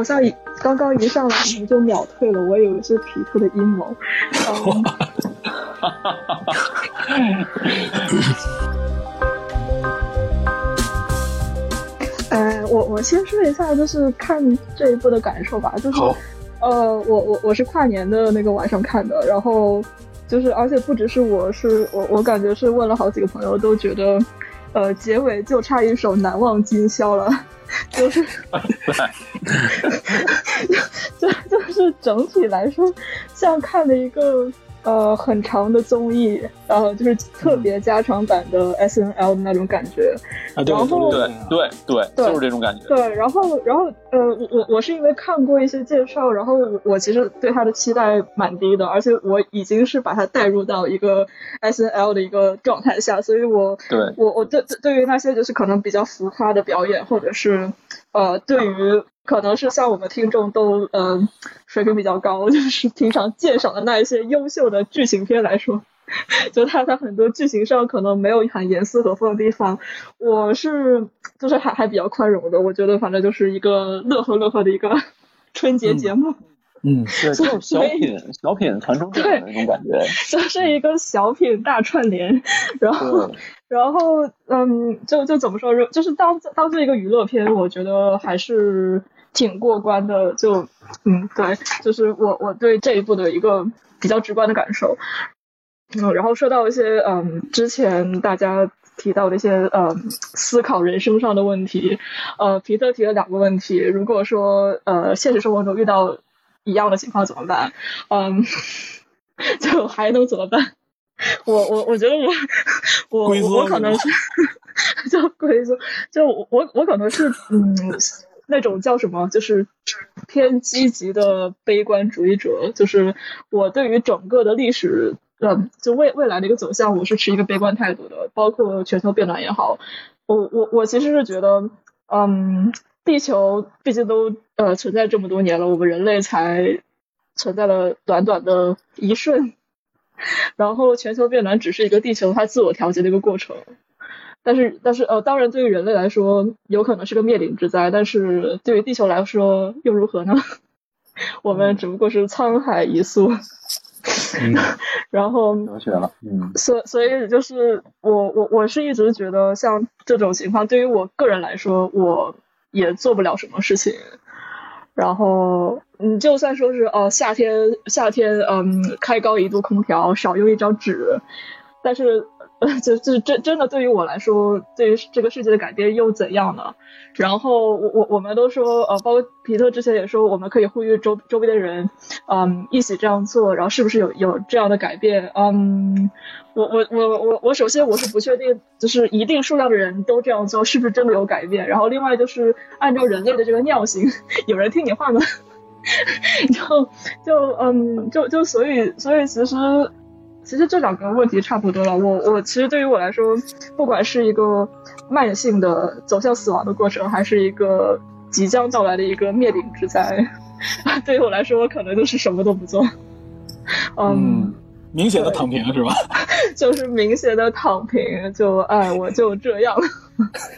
好像一刚刚一上来你们就秒退了，我以为是皮特的阴谋。嗯。呃，我我先说一下，就是看这一部的感受吧，就是好，呃，我我我是跨年的那个晚上看的，然后就是而且不只是我是我我感觉是问了好几个朋友都觉得，呃，结尾就差一首《难忘今宵》了，就是 就就是整体来说，像看了一个呃很长的综艺，然后就是特别加长版的 S N L 的那种感觉。啊，对然后对对对对，对就是这种感觉。对，然后然后呃，我我我是因为看过一些介绍，然后我我其实对他的期待蛮低的，而且我已经是把它带入到一个 S N L 的一个状态下，所以我对我我对对对于那些就是可能比较浮夸的表演，或者是呃，对于可能是像我们听众都嗯水平比较高，就是平常鉴赏的那一些优秀的剧情片来说，就它它很多剧情上可能没有很严丝合缝的地方，我是就是还还比较宽容的，我觉得反正就是一个乐呵乐呵的一个 春节节目。嗯，对，就是小品小品传承电影的那种感觉。就是一个小品大串联，然后对，然后嗯，就就怎么说，就是当当做一个娱乐片，我觉得还是挺过关的。就嗯，对，就是我我对这一部的一个比较直观的感受。嗯，然后说到一些嗯之前大家提到的一些呃思考人生上的问题，呃，皮特提了两个问题，如果说呃现实生活中遇到一样的情况怎么办？嗯，就还能怎么办？我我我觉得我我我我可能是 就龟缩，就我我我可能是嗯那种叫什么，就是偏积极的悲观主义者，就是我对于整个的历史。嗯，就未未来的一个走向，我是持一个悲观态度的，包括全球变暖也好，我我我其实是觉得，嗯，地球毕竟都呃存在这么多年了，我们人类才存在了短短的一瞬，然后全球变暖只是一个地球它自我调节的一个过程，但是但是呃，当然对于人类来说有可能是个灭顶之灾，但是对于地球来说又如何呢？我们只不过是沧海一粟，嗯然后哲学了，嗯，所所以就是我我我是一直觉得像这种情况，对于我个人来说，我也做不了什么事情。然后，你，就算说是哦，夏天夏天，嗯，开高一度空调，少用一张纸，但是，就就真真的对于我来说，对于这个世界的改变又怎样呢？然后我我我们都说，呃，包括皮特之前也说，我们可以呼吁周周边的人，嗯，一起这样做，然后是不是有有这样的改变？嗯，我我我我我首先我是不确定，就是一定数量的人都这样做，是不是真的有改变？然后另外就是按照人类的这个尿性，有人听你话吗？就就嗯就就所以所以其实其实这两个问题差不多了。我我其实对于我来说，不管是一个慢性的走向死亡的过程，还是一个即将到来的一个灭顶之灾，对于我来说，我可能就是什么都不做。嗯，明显的躺平是吧？就是明显的躺平，就哎，我就这样。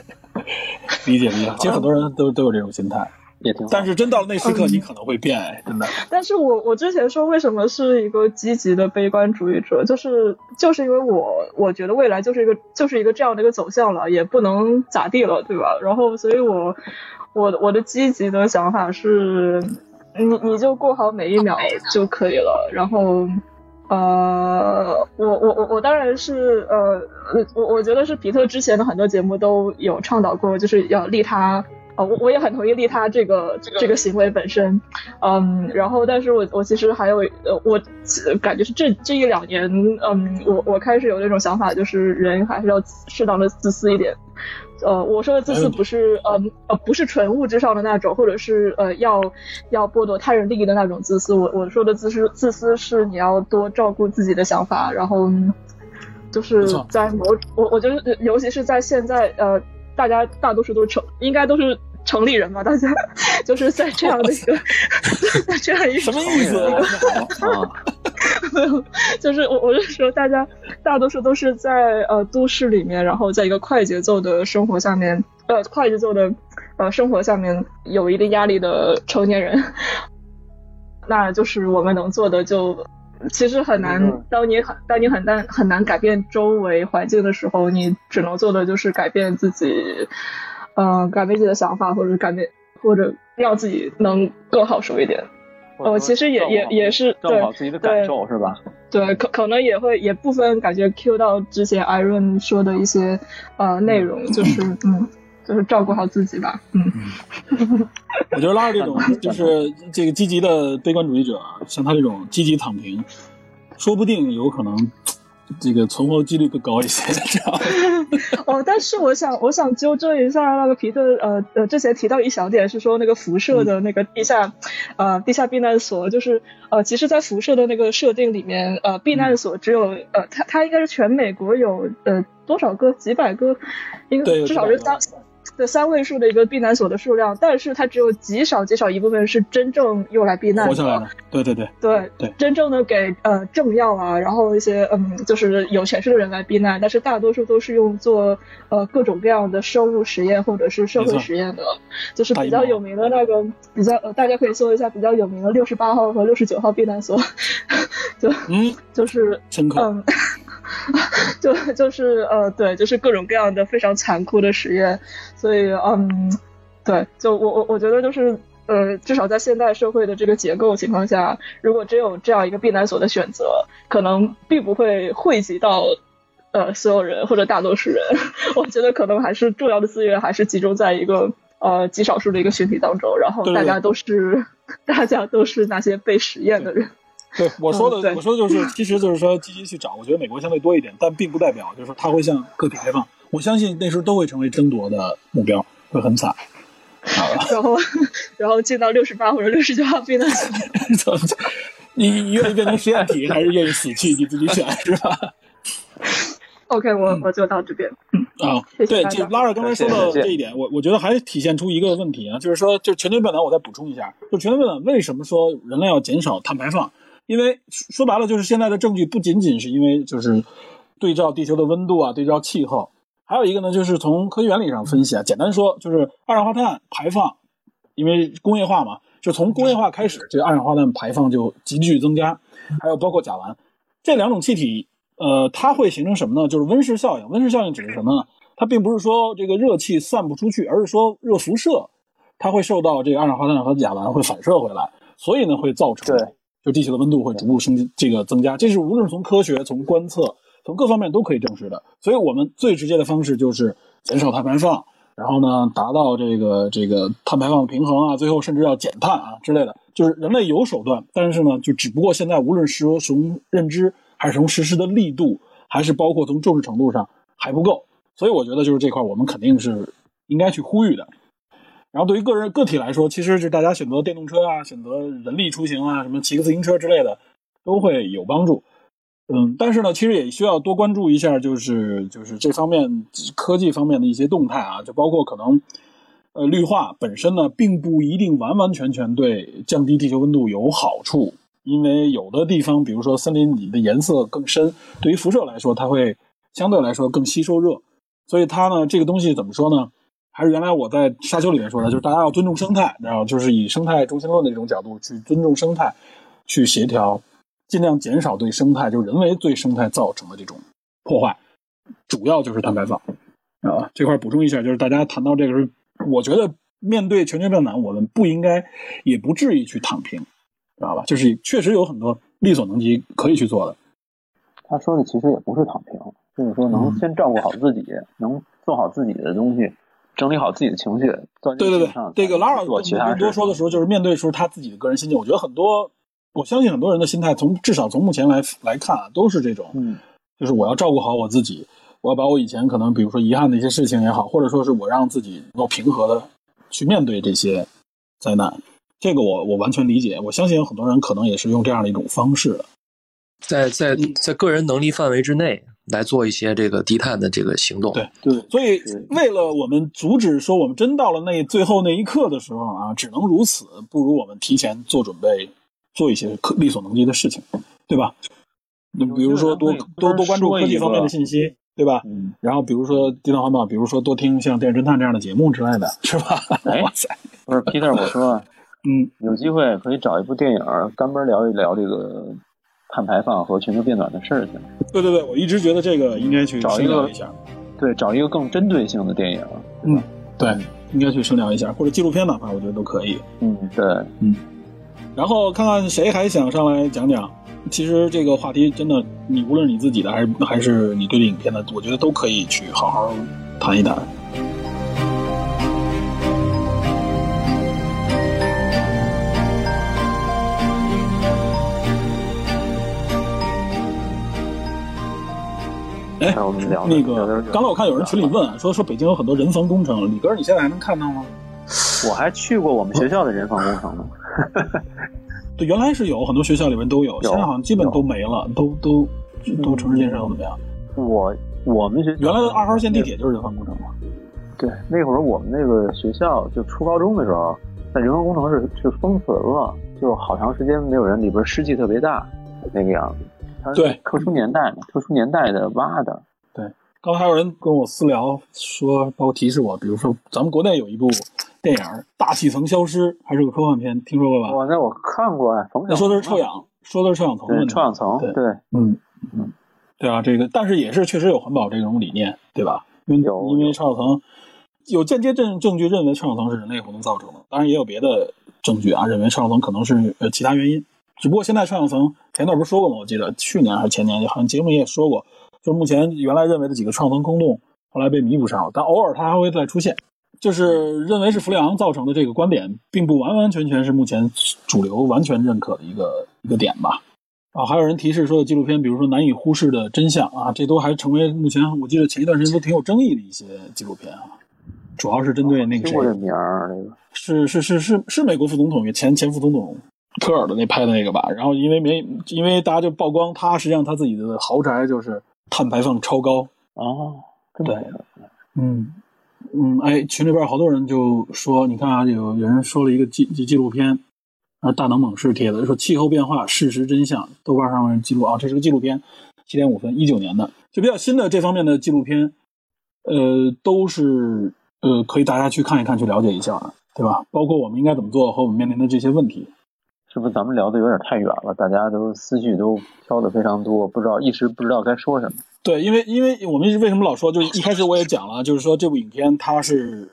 理解理解，其实很多人都都有这种心态，也挺好。但是真到了那时刻，嗯你可能会变，哎，真的。但是我我之前说为什么是一个积极的悲观主义者，就是就是因为我我觉得未来就是一个就是一个这样的一个走向了，也不能咋地了，对吧？然后所以我我我的积极的想法是，你你就过好每一秒就可以了，然后。呃，我我我我当然是呃，我我觉得是皮特之前的很多节目都有倡导过，就是要利他呃，我我也很同意利他这个这个行为本身，嗯，然后但是我我其实还有呃，我感觉是这这一两年，嗯，我我开始有那种想法，就是人还是要适当的自私一点。呃，我说的自私不是呃呃不是纯物质上的那种，或者是呃要要剥夺他人利益的那种自私。我我说的自私自私是你要多照顾自己的想法，然后就是在某我我觉得尤其是在现在呃。大家大多数都是城，应该都是城里人吧。大家 就是在这样的一个，在这样一个什么意思？没有，就是我我是说，大家大多数都是在呃都市里面，然后在一个快节奏的生活下面，呃快节奏的呃生活下面有一定压力的成年人，那就是我们能做的就。其实很难，当你很当你很难很难改变周围环境的时候，你只能做的就是改变自己，呃，改变自己的想法，或者改变，或者让自己能更好受一点。我其实也也也是照顾好自己的感受是吧？对，可可能也会也部分感觉 Q 到之前 Iron 说的一些呃内容，就是嗯。就是照顾好自己吧，嗯。我觉得拉尔这种 就是这个积极的悲观主义者，像他这种积极躺平，说不定有可能这个存活几率更高一些。这样。哦，但是我想，我想纠正一下那个皮特，呃呃，之前提到一小点是说那个辐射的那个地下，呃，地下避难所，就是呃，其实，在辐射的那个设定里面，呃，避难所只有呃，它它应该是全美国有呃多少个几百个，应该至少是三。的三位数的一个避难所的数量，但是它只有极少极少一部分是真正用来避难的。对对对对对，真正的给呃政要啊，然后一些嗯就是有权势的人来避难，但是大多数都是用做呃各种各样的生物实验或者是社会实验的。就是比较有名的那个比较呃大家可以搜一下比较有名的六十八号和六十九号避难所，就嗯就是嗯。就就是呃对，就是各种各样的非常残酷的实验，所以嗯，对，就我我我觉得就是呃，至少在现代社会的这个结构情况下，如果只有这样一个避难所的选择，可能并不会惠及到呃所有人或者大多数人。我觉得可能还是重要的资源还是集中在一个呃极少数的一个群体当中，然后大家都是 大家都是那些被实验的人。对 我说的，我说的就是，其实就是说积极去找。我觉得美国相对多一点，但并不代表就是说他会向个体开放。我相信那时候都会成为争夺的目标，会很惨。然后，然后进到六十八或者六十九号避难所。你愿意变成实验体，还是愿意死去？你自己选是吧？OK，我我就到这边。嗯啊，对，就拉尔刚才说的这一点，我我觉得还体现出一个问题啊，就是说，就全球变暖，我再补充一下，就全球变暖为什么说人类要减少碳排放？因为说白了，就是现在的证据不仅仅是因为就是对照地球的温度啊，对照气候，还有一个呢，就是从科学原理上分析啊。简单说，就是二氧化碳排放，因为工业化嘛，就从工业化开始，这个二氧化碳排放就急剧增加。还有包括甲烷这两种气体，呃，它会形成什么呢？就是温室效应。温室效应指的是什么呢？它并不是说这个热气散不出去，而是说热辐射它会受到这个二氧化碳和甲烷会反射回来，所以呢会造成。就地球的温度会逐步升这个增加，这是无论从科学、从观测、从各方面都可以证实的。所以，我们最直接的方式就是减少碳排放，然后呢，达到这个这个碳排放平衡啊，最后甚至要减碳啊之类的。就是人类有手段，但是呢，就只不过现在无论是从认知，还是从实施的力度，还是包括从重视程度上还不够。所以，我觉得就是这块，我们肯定是应该去呼吁的。然后对于个人个体来说，其实是大家选择电动车啊，选择人力出行啊，什么骑个自行车之类的，都会有帮助。嗯，但是呢，其实也需要多关注一下，就是就是这方面科技方面的一些动态啊，就包括可能，呃，绿化本身呢，并不一定完完全全对降低地球温度有好处，因为有的地方，比如说森林里的颜色更深，对于辐射来说，它会相对来说更吸收热，所以它呢，这个东西怎么说呢？还是原来我在沙丘里面说的，就是大家要尊重生态，然后就是以生态中心论的这种角度去尊重生态，去协调，尽量减少对生态，就人为对生态造成的这种破坏，主要就是碳排放啊。这块补充一下，就是大家谈到这个，我觉得面对全球变暖，我们不应该，也不至于去躺平，知道吧？就是确实有很多力所能及可以去做的。他说的其实也不是躺平，就是说能先照顾好自己，能做好自己的东西。整理好自己的情绪。对对对，这个拉尔做其他更多说的时候，就是面对时候他自己的个人心境。我觉得很多，我相信很多人的心态，从至少从目前来来看啊，都是这种，嗯，就是我要照顾好我自己，我要把我以前可能比如说遗憾的一些事情也好，或者说是我让自己能够平和的去面对这些灾难。这个我我完全理解，我相信有很多人可能也是用这样的一种方式的，在在在个人能力范围之内来做一些这个低碳的这个行动。对对，所以为了我们阻止说我们真到了那最后那一刻的时候啊，只能如此，不如我们提前做准备，做一些可力所能及的事情，对吧？你比如说多多多关注科技方面的信息，对吧？嗯，然后比如说低碳环保，比如说多听像《电视侦探》这样的节目之类的，是吧？哎哇塞，不是 Peter，我说嗯，有机会可以找一部电影专门聊一聊这个碳排放和全球变暖的事情。对对对，我一直觉得这个应该去找一个深聊一下，对，找一个更针对性的电影。嗯，对，应该去深聊一下，或者纪录片哪怕我觉得都可以。嗯，对，嗯然后看看谁还想上来讲讲。其实这个话题真的，你无论你自己的还是还是你对这影片的，我觉得都可以去好好谈一谈。哎，那我们聊那个，刚才我看有人群里问啊说说北京有很多人防工程，李哥你现在还能看到吗？我还去过我们学校的人防工程呢。对，原来是有很多学校里面都有，有现在好像基本都没了，都都都城市建设怎么样？我我们学校原来的二号线地铁就是人防工程嘛。对，那会儿我们那个学校就初高中的时候，那人防工程是是封存了，就好长时间没有人，里边湿气特别大那个样子。它对特殊年代嘛，特殊年代的挖的。对刚才还有人跟我私聊说，包括提示我，比如说咱们国内有一部电影《大气层消失》，还是个科幻片，听说过吧？哇，那我看过啊，冯小那说的是臭氧，说的是臭氧层问对题。臭氧层，对对，嗯嗯，对啊，这个但是也是确实有环保这种理念，对吧？因为有因为臭氧层有间接证证据认为臭氧层是人类活动造成的，当然也有别的证据啊，认为臭氧层可能是呃其他原因。只不过现在臭氧层前段不是说过吗？我记得去年还是前年，好像节目也说过，就是目前原来认为的几个臭氧层空洞，后来被弥补上了，但偶尔它还会再出现。就是认为是弗里昂造成的这个观点，并不完完全全是目前主流完全认可的一个一个点吧。啊，还有人提示说，纪录片，比如说难以忽视的真相啊，这都还成为目前我记得前一段时间都挺有争议的一些纪录片啊。主要是针对那个谁听过，这名儿，那个是是是是是美国副总统前前副总统科尔的那拍的那个吧。然后因为没因为大家就曝光他实际上他自己的豪宅就是碳排放超高，哦，这么回事嗯嗯，哎，群里边好多人就说，你看啊，有有人说了一个纪纪纪录片，啊，大能猛士贴的，说气候变化事实真相，豆瓣上面记录啊，这是个纪录片，七点五分，一九年的，就比较新的这方面的纪录片，呃，都是呃可以大家去看一看，去了解一下的，对吧？包括我们应该怎么做和我们面临的这些问题。是不是咱们聊的有点太远了？大家都思绪都飘的非常多，不知道一时不知道该说什么。对，因为因为我们一直为什么老说，就是一开始我也讲了，就是说这部影片它是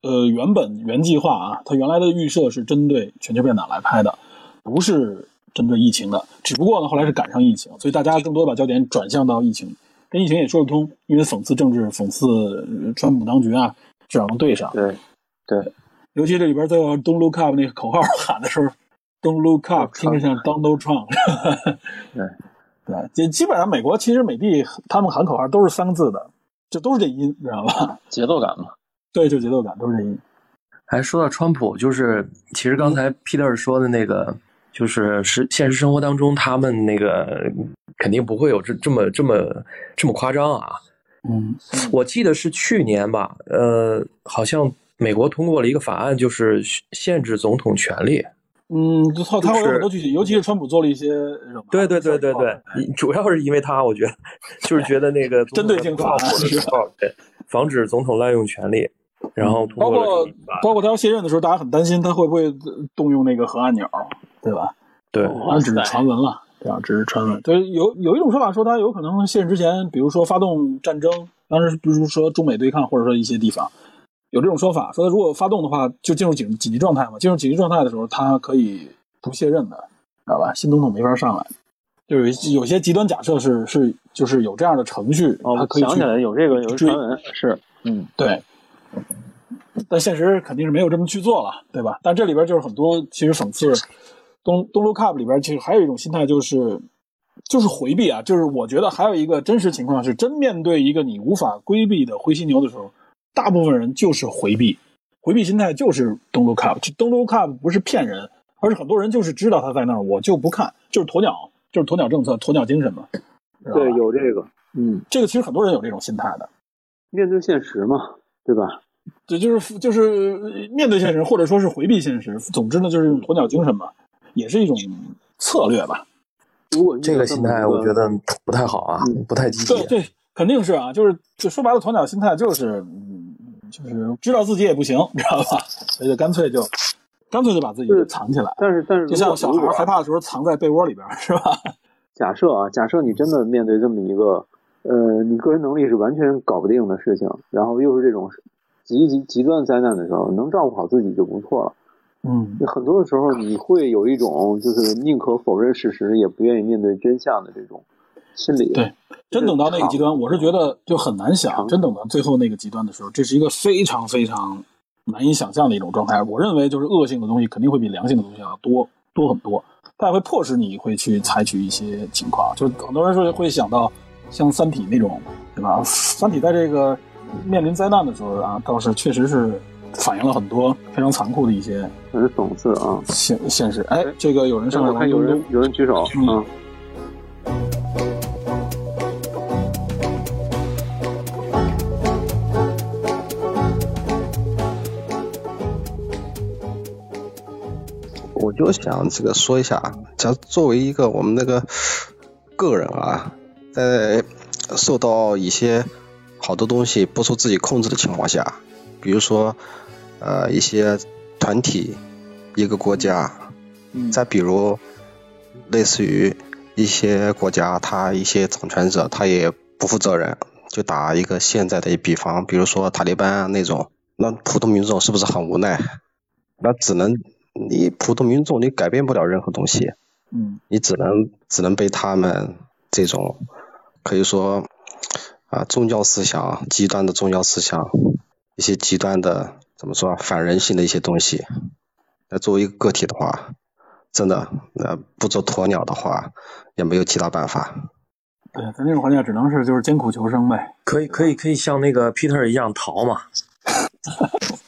呃原本原计划啊，它原来的预设是针对全球变暖来拍的，不是针对疫情的。只不过呢，后来是赶上疫情，所以大家更多把焦点转向到疫情，跟疫情也说得通，因为讽刺政治、讽刺呃川普当局啊，至少能对上。对，对，尤其这里边最后 “Don't look up” 那个口号喊的时候，“Don't look up” 听着像 Donald Trump。对，对，基基本上美国其实美帝他们喊口号都是三个字的，就都是这音，知道吧？节奏感嘛。对，就节奏感都是这音。还说到川普，就是其实刚才 Peter 说的那个，就是实现实生活当中，他们那个肯定不会有这这么这么这么夸张啊。嗯，我记得是去年吧，呃，好像美国通过了一个法案，就是限制总统权利。嗯，就他他会有很多具体，尤其是川普做了一些惹麻对对对对对哎，主要是因为他，我觉得就是觉得那个针对性法案总统的时候，对，防止总统滥用权力，然后通包括包括他要卸任的时候，大家很担心他会不会动用那个核按钮，对吧？对当然只是传闻了，对吧？只是传闻。就是有有一种说法说他有可能卸任之前，比如说发动战争，当时比如说中美对抗，或者说一些地方有这种说法，说他如果发动的话，就进入紧紧急状态嘛。进入紧急状态的时候，他可以不卸任的，知道吧？新总统没法上来。就有有些极端假设是是就是有这样的程序，哦，他可以去想起来有这个有传闻是，嗯，对，但现实肯定是没有这么去做了，对吧？但这里边就是很多其实讽刺东东路 Cup 里边，其实还有一种心态就是就是回避啊，就是我觉得还有一个真实情况是，真面对一个你无法规避的灰犀牛的时候，大部分人就是回避，回避心态就是东路 Cup，东路 Cup 不是骗人，而是很多人就是知道他在那儿，我就不看，就是鸵鸟，就是鸵鸟政策、鸵鸟精神嘛。对，有这个，嗯，这个，其实很多人有这种心态的。面对现实嘛，对吧？对，就是就是面对现实，或者说是回避现实。总之呢，就是鸵鸟精神嘛，也是一种策略吧。如果这个心态我觉得不太好啊，嗯不太积极对。对，肯定是啊，就是就说白了，鸵鸟心态就是，嗯，就是知道自己也不行，知道吧？所以就干脆就干脆就把自己是藏起来，但是但是就像小孩害怕的时候藏在被窝里边，是吧？假设啊，假设你真的面对这么一个，呃，你个人能力是完全搞不定的事情，然后又是这种极极极端灾难的时候，能照顾好自己就不错了。嗯，很多的时候，你会有一种就是宁可否认事实，也不愿意面对真相的这种心理。对真等到那个极端，我是觉得就很难想。真等到最后那个极端的时候，这是一个非常非常难以想象的一种状态。我认为，就是恶性的东西肯定会比良性的东西要多多很多，它也会迫使你会去采取一些情况。就很多人说会想到像《三体》那种，对吧？《三体》在这个面临灾难的时候啊，倒是确实是反映了很多非常残酷的一些很讽刺啊！现现实。哎，这个有人上来我看有人有人举手嗯我就想这个说一下，假如作为一个我们那个个人啊，在受到一些好多东西不受自己控制的情况下，比如说呃一些团体、一个国家，嗯再比如类似于一些国家，他一些掌权者他也不负责任，就打一个现在的一比方，比如说塔利班啊那种，那普通民众是不是很无奈？那只能你普通民众你改变不了任何东西，嗯你只能只能被他们这种可以说啊宗教思想极端的宗教思想，一些极端的怎么说反人性的一些东西。那作为一个个体的话，真的那不做鸵鸟的话，也没有其他办法。对，在那种环境下只能是就是艰苦求生呗。可以可以可以像那个 Peter 一样逃嘛？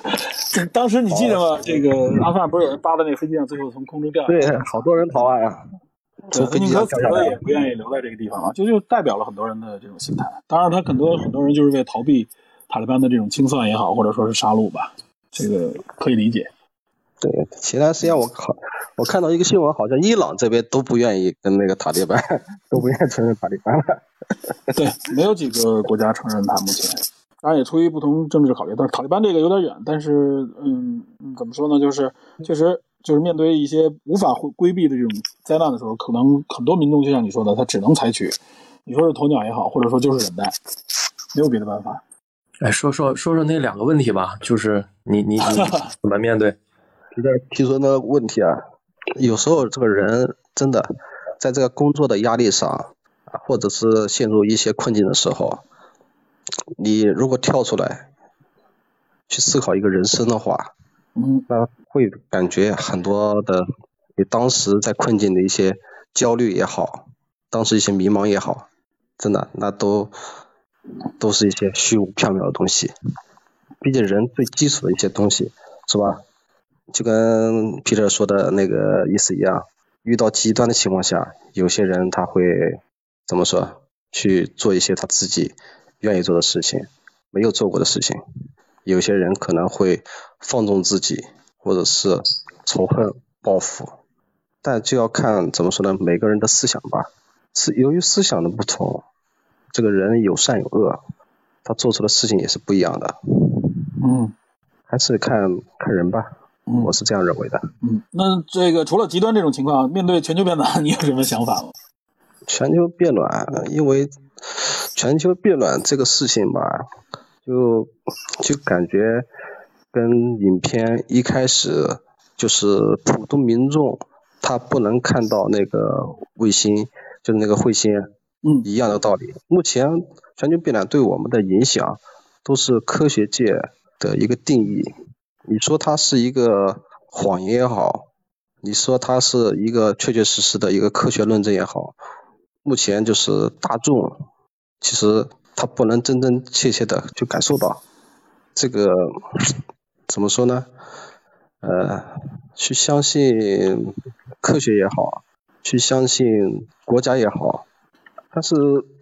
这 当时你记得吗？这个阿富汗不是有人扒在那个飞机上，最后从空中掉下来？对，好多人逃啊，从飞机宁可死了上掉下来也不愿意留在这个地方啊，就就代表了很多人的这种心态。当然，他很多很多人就是为逃避塔利班的这种清算也好，或者说是杀戮吧，这个可以理解。对，前段时间我靠，我看到一个新闻，好像伊朗这边都不愿意跟那个塔利班，都不愿意承认塔利班了。对，没有几个国家承认他目前，当然也出于不同政治考虑。但是塔利班这个有点远，但是嗯，嗯怎么说呢？就是确实就是面对一些无法规规避的这种灾难的时候，可能很多民众就像你说的，他只能采取你说是鸵鸟也好，或者说就是忍耐，没有别的办法。哎，说说说说那两个问题吧，就是你你你 怎么面对？提的提出那个问题啊，有时候这个人真的在这个工作的压力上，啊或者是陷入一些困境的时候，你如果跳出来去思考一个人生的话，嗯那会感觉很多的你当时在困境的一些焦虑也好，当时一些迷茫也好，真的那都都是一些虚无缥缈的东西。毕竟人最基础的一些东西，是吧？就跟 Peter 说的那个意思一样，遇到极端的情况下，有些人他会怎么说？去做一些他自己愿意做的事情，没有做过的事情。有些人可能会放纵自己，或者是仇恨、报复，但就要看怎么说呢？每个人的思想吧，是由于思想的不同，这个人有善有恶，他做出的事情也是不一样的，嗯还是看看人吧。嗯我是这样认为的。嗯，那这个除了极端这种情况，面对全球变暖，你有什么想法吗？全球变暖，因为全球变暖这个事情吧，就就感觉跟影片一开始就是普通民众他不能看到那个卫星，就是那个彗星嗯一样的道理。目前全球变暖对我们的影响，都是科学界的一个定义。你说它是一个谎言也好，你说它是一个确确实实的一个科学论证也好，目前就是大众其实他不能真真切切的去感受到这个怎么说呢？呃，去相信科学也好，去相信国家也好，但是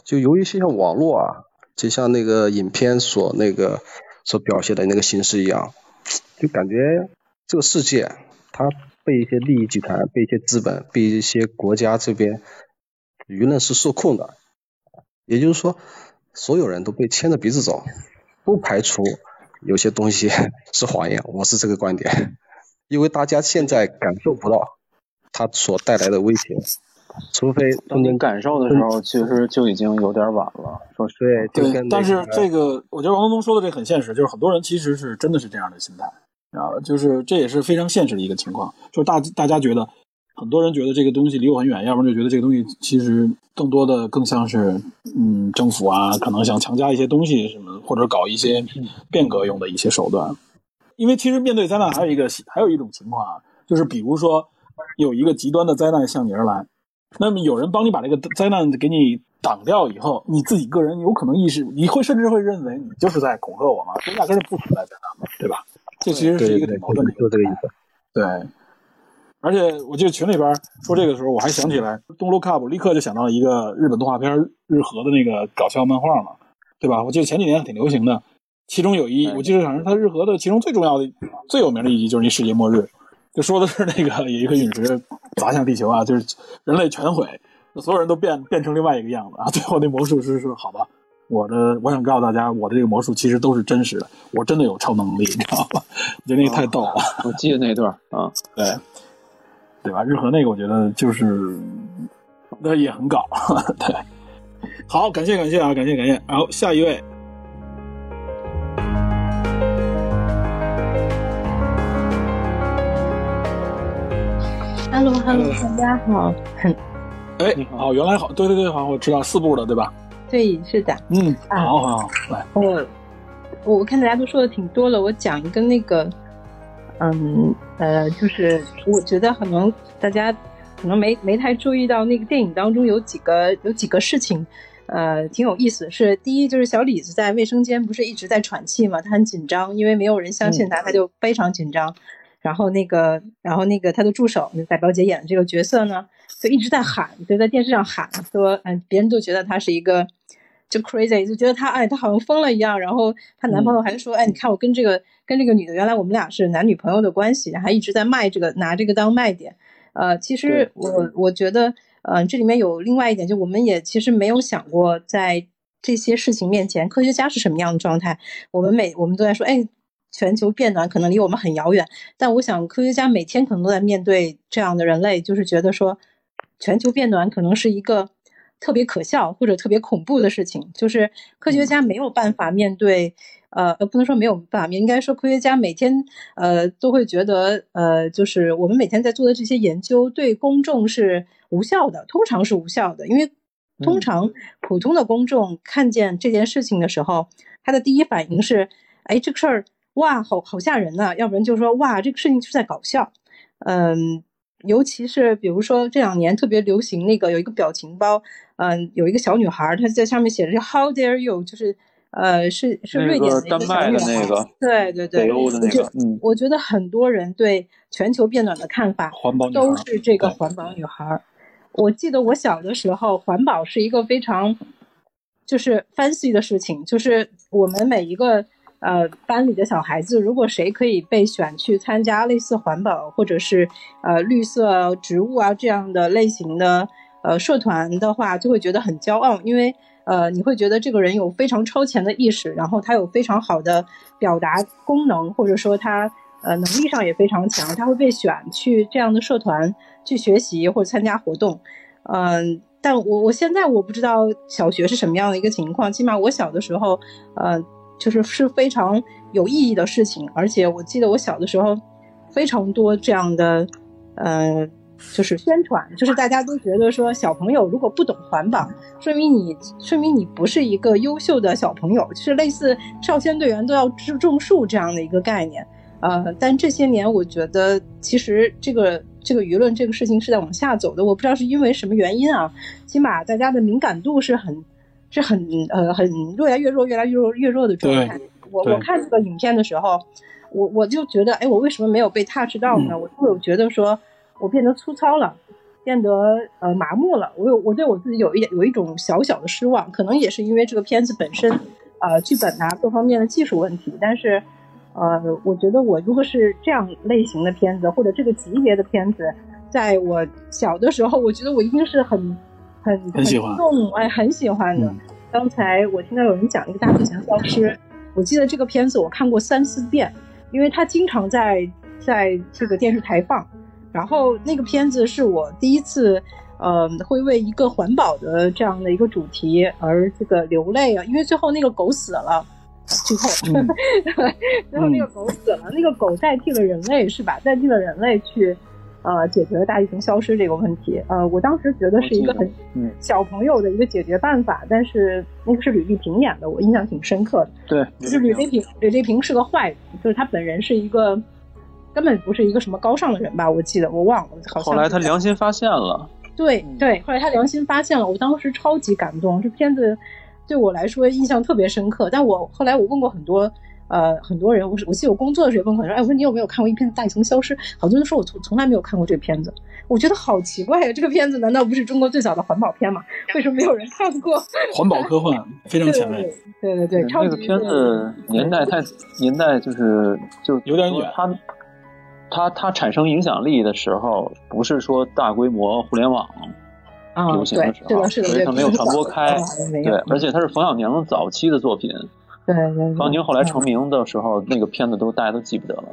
就由于像网络啊，就像那个影片所那个所表现的那个形式一样。就感觉这个世界，它被一些利益集团、被一些资本、被一些国家这边舆论是受控的。也就是说，所有人都被牵着鼻子走，不排除有些东西 是谎言。我是这个观点，因为大家现在感受不到它所带来的威胁，除非当你感受的时候，其实就已经有点晚了。说对，对，但是这个我觉得王东东说的这很现实，就是很多人其实是真的是这样的心态。啊，就是这也是非常现实的一个情况，就是大大家觉得，很多人觉得这个东西离我很远，要不然就觉得这个东西其实更多的更像是，嗯，政府啊，可能想强加一些东西什么，或者搞一些变革用的一些手段。因为其实面对灾难还有一个还有一种情况啊，就是比如说有一个极端的灾难向你而来，那么有人帮你把这个灾难给你挡掉以后，你自己个人有可能意识，你会甚至会认为你就是在恐吓我嘛，这压根就不存在灾难嘛，对吧？这其实是一个挺矛盾的，就这个意思。对，而且我记得群里边说这个时候，我还想起来《东 look up》，立刻就想到了一个日本动画片《日和》的那个搞笑漫画嘛，对吧？我记得前几年挺流行的，其中有一，我记得好像它日和的其中最重要的、最有名的一集就是那世界末日，就说的是那个有一颗陨石砸向地球啊，就是人类全毁，所有人都变变成另外一个样子啊。最后那魔术师说：“好吧。”我的，我想告诉大家，我的这个魔术其实都是真实的，我真的有超能力，你知道吧？我觉得那个太逗了。我记得那段啊，对，对吧？日和那个，我觉得就是那也很搞，对。好，感谢感谢啊，感谢感谢。然后下一位，Hello Hello，大家好。哎，好，原来好，对对对，好，我知道四部的，对吧？对，是的，嗯，好好来，我我看大家都说的挺多了，我讲一个那个，嗯呃，就是我觉得可能大家可能没没太注意到那个电影当中有几个有几个事情，呃，挺有意思。是第一，就是小李子在卫生间不是一直在喘气嘛，他很紧张，因为没有人相信他，他就非常紧张。然后那个，然后那个他的助手，就戴表姐演的这个角色呢，就一直在喊，就在电视上喊说，嗯，别人都觉得他是一个。就 crazy，就觉得他哎，他好像疯了一样。然后她男朋友还说，哎，你看我跟这个跟这个女的，原来我们俩是男女朋友的关系，还一直在卖这个，拿这个当卖点。呃，其实我我觉得，呃，这里面有另外一点，就我们也其实没有想过，在这些事情面前，科学家是什么样的状态。我们每我们都在说，哎，全球变暖可能离我们很遥远，但我想科学家每天可能都在面对这样的人类，就是觉得说，全球变暖可能是一个。特别可笑或者特别恐怖的事情，就是科学家没有办法面对，呃，不能说没有办法面，应该说科学家每天，呃，都会觉得，呃，就是我们每天在做的这些研究对公众是无效的，通常是无效的，因为通常普通的公众看见这件事情的时候，他的第一反应是，哎，这个事儿，哇，好好吓人呐，要不然就说，哇，这个事情是在搞笑，嗯。尤其是比如说这两年特别流行那个有一个表情包，嗯，有一个小女孩，她在上面写着 “How dare you”，就是呃，是是瑞典的一个小女孩，对对对，北欧的那个。嗯，我觉得很多人对全球变暖的看法，环保都是这个环保女孩。我记得我小的时候，环保是一个非常就是 fancy 的事情，就是我们每一个。呃，班里的小孩子，如果谁可以被选去参加类似环保或者是呃绿色植物啊这样的类型的呃社团的话，就会觉得很骄傲，因为呃你会觉得这个人有非常超前的意识，然后他有非常好的表达功能，或者说他呃能力上也非常强，他会被选去这样的社团去学习或者参加活动。嗯，但我我现在我不知道小学是什么样的一个情况，起码我小的时候，呃。就是是非常有意义的事情，而且我记得我小的时候，非常多这样的，呃，就是宣传，就是大家都觉得说小朋友如果不懂环保，说明你说明你不是一个优秀的小朋友，就是类似少先队员都要种种树这样的一个概念。呃，但这些年我觉得其实这个这个舆论这个事情是在往下走的，我不知道是因为什么原因啊，起码大家的敏感度是很是很呃很越来越弱，越来越弱越弱的状态。我我看这个影片的时候，我我就觉得，哎，我为什么没有被 touch 到呢？我就有觉得说。我变得粗糙了，变得呃麻木了。我有我对我自己有一点有一种小小的失望，可能也是因为这个片子本身，呃，剧本啊各方面的技术问题。但是，呃，我觉得我如果是这样类型的片子或者这个级别的片子，在我小的时候，我觉得我一定是很很很喜欢，哎，很喜欢的。刚才我听到有人讲一个大提琴消失，我记得这个片子我看过三四遍，因为它经常在在这个电视台放。然后那个片子是我第一次，呃，会为一个环保的这样的一个主题而这个流泪啊，因为最后那个狗死了，最后，最后那个狗死了，那个狗代替了人类是吧？代替了人类去，呃，解决了大气层消失这个问题。呃，我当时觉得是一个很小朋友的一个解决办法，但是那个是吕丽萍演的，我印象挺深刻的。对，就是吕丽萍，吕丽萍是个坏人，就是她本人是一个。根本不是一个什么高尚的人吧？我记得我忘了，好像后来他良心发现了。对对，后来他良心发现了，我当时超级感动。这片子对我来说印象特别深刻。但我后来我问过很多呃很多人，我我记得我工作的时候问过，说哎，我说你有没有看过一片《大气层消失》？好多人说我从从来没有看过这个片子。我觉得好奇怪啊，这个片子难道不是中国最早的环保片吗？为什么没有人看过？环保科幻 非常前卫。对对对，那个片子年代太年代就是就有点远。他它它产生影响力的时候，不是说大规模互联网流行的时候，所以它没有传播开。对，而且它是冯小宁早期的作品。对对。冯小宁后来成名的时候，那个片子都大家都记不得了。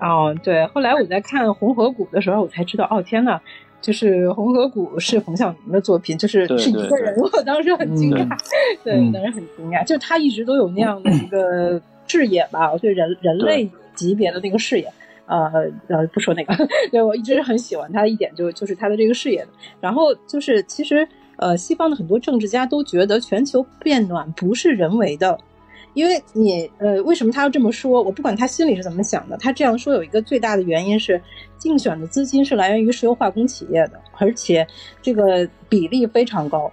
哦，对。后来我在看《红河谷》的时候，我才知道，哦天呐，就是《红河谷》是冯小宁的作品，就是是一个人。我当时很惊讶，对，当时很惊讶，就他一直都有那样的一个 视野吧，就人人类级别的那个视野。呃呃，不说那个，对我一直很喜欢他的一点，就就是他的这个视野。然后就是，其实呃，西方的很多政治家都觉得全球变暖不是人为的，因为你呃，为什么他要这么说？我不管他心里是怎么想的，他这样说有一个最大的原因是，竞选的资金是来源于石油化工企业的，而且这个比例非常高，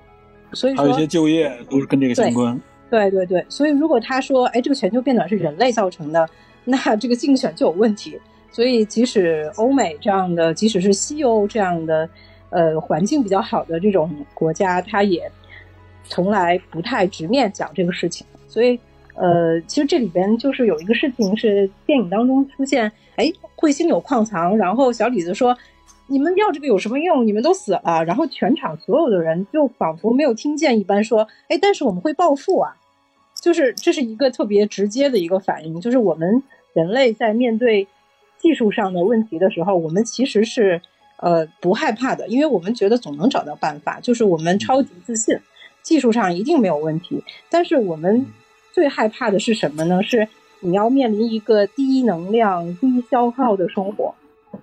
所以说还有一些就业都是跟这个相关。对对对，所以如果他说，哎，这个全球变暖是人类造成的，那这个竞选就有问题。所以，即使欧美这样的，即使是西欧这样的，呃，环境比较好的这种国家，它也从来不太直面讲这个事情。所以，呃，其实这里边就是有一个事情是电影当中出现，哎，彗星有矿藏，然后小李子说：“你们要这个有什么用？你们都死了。”然后全场所有的人就仿佛没有听见一般说：“哎，但是我们会暴富啊！”就是这是一个特别直接的一个反应，就是我们人类在面对。技术上的问题的时候，我们其实是呃不害怕的，因为我们觉得总能找到办法，就是我们超级自信，技术上一定没有问题。但是我们最害怕的是什么呢？是你要面临一个低能量、低消耗的生活。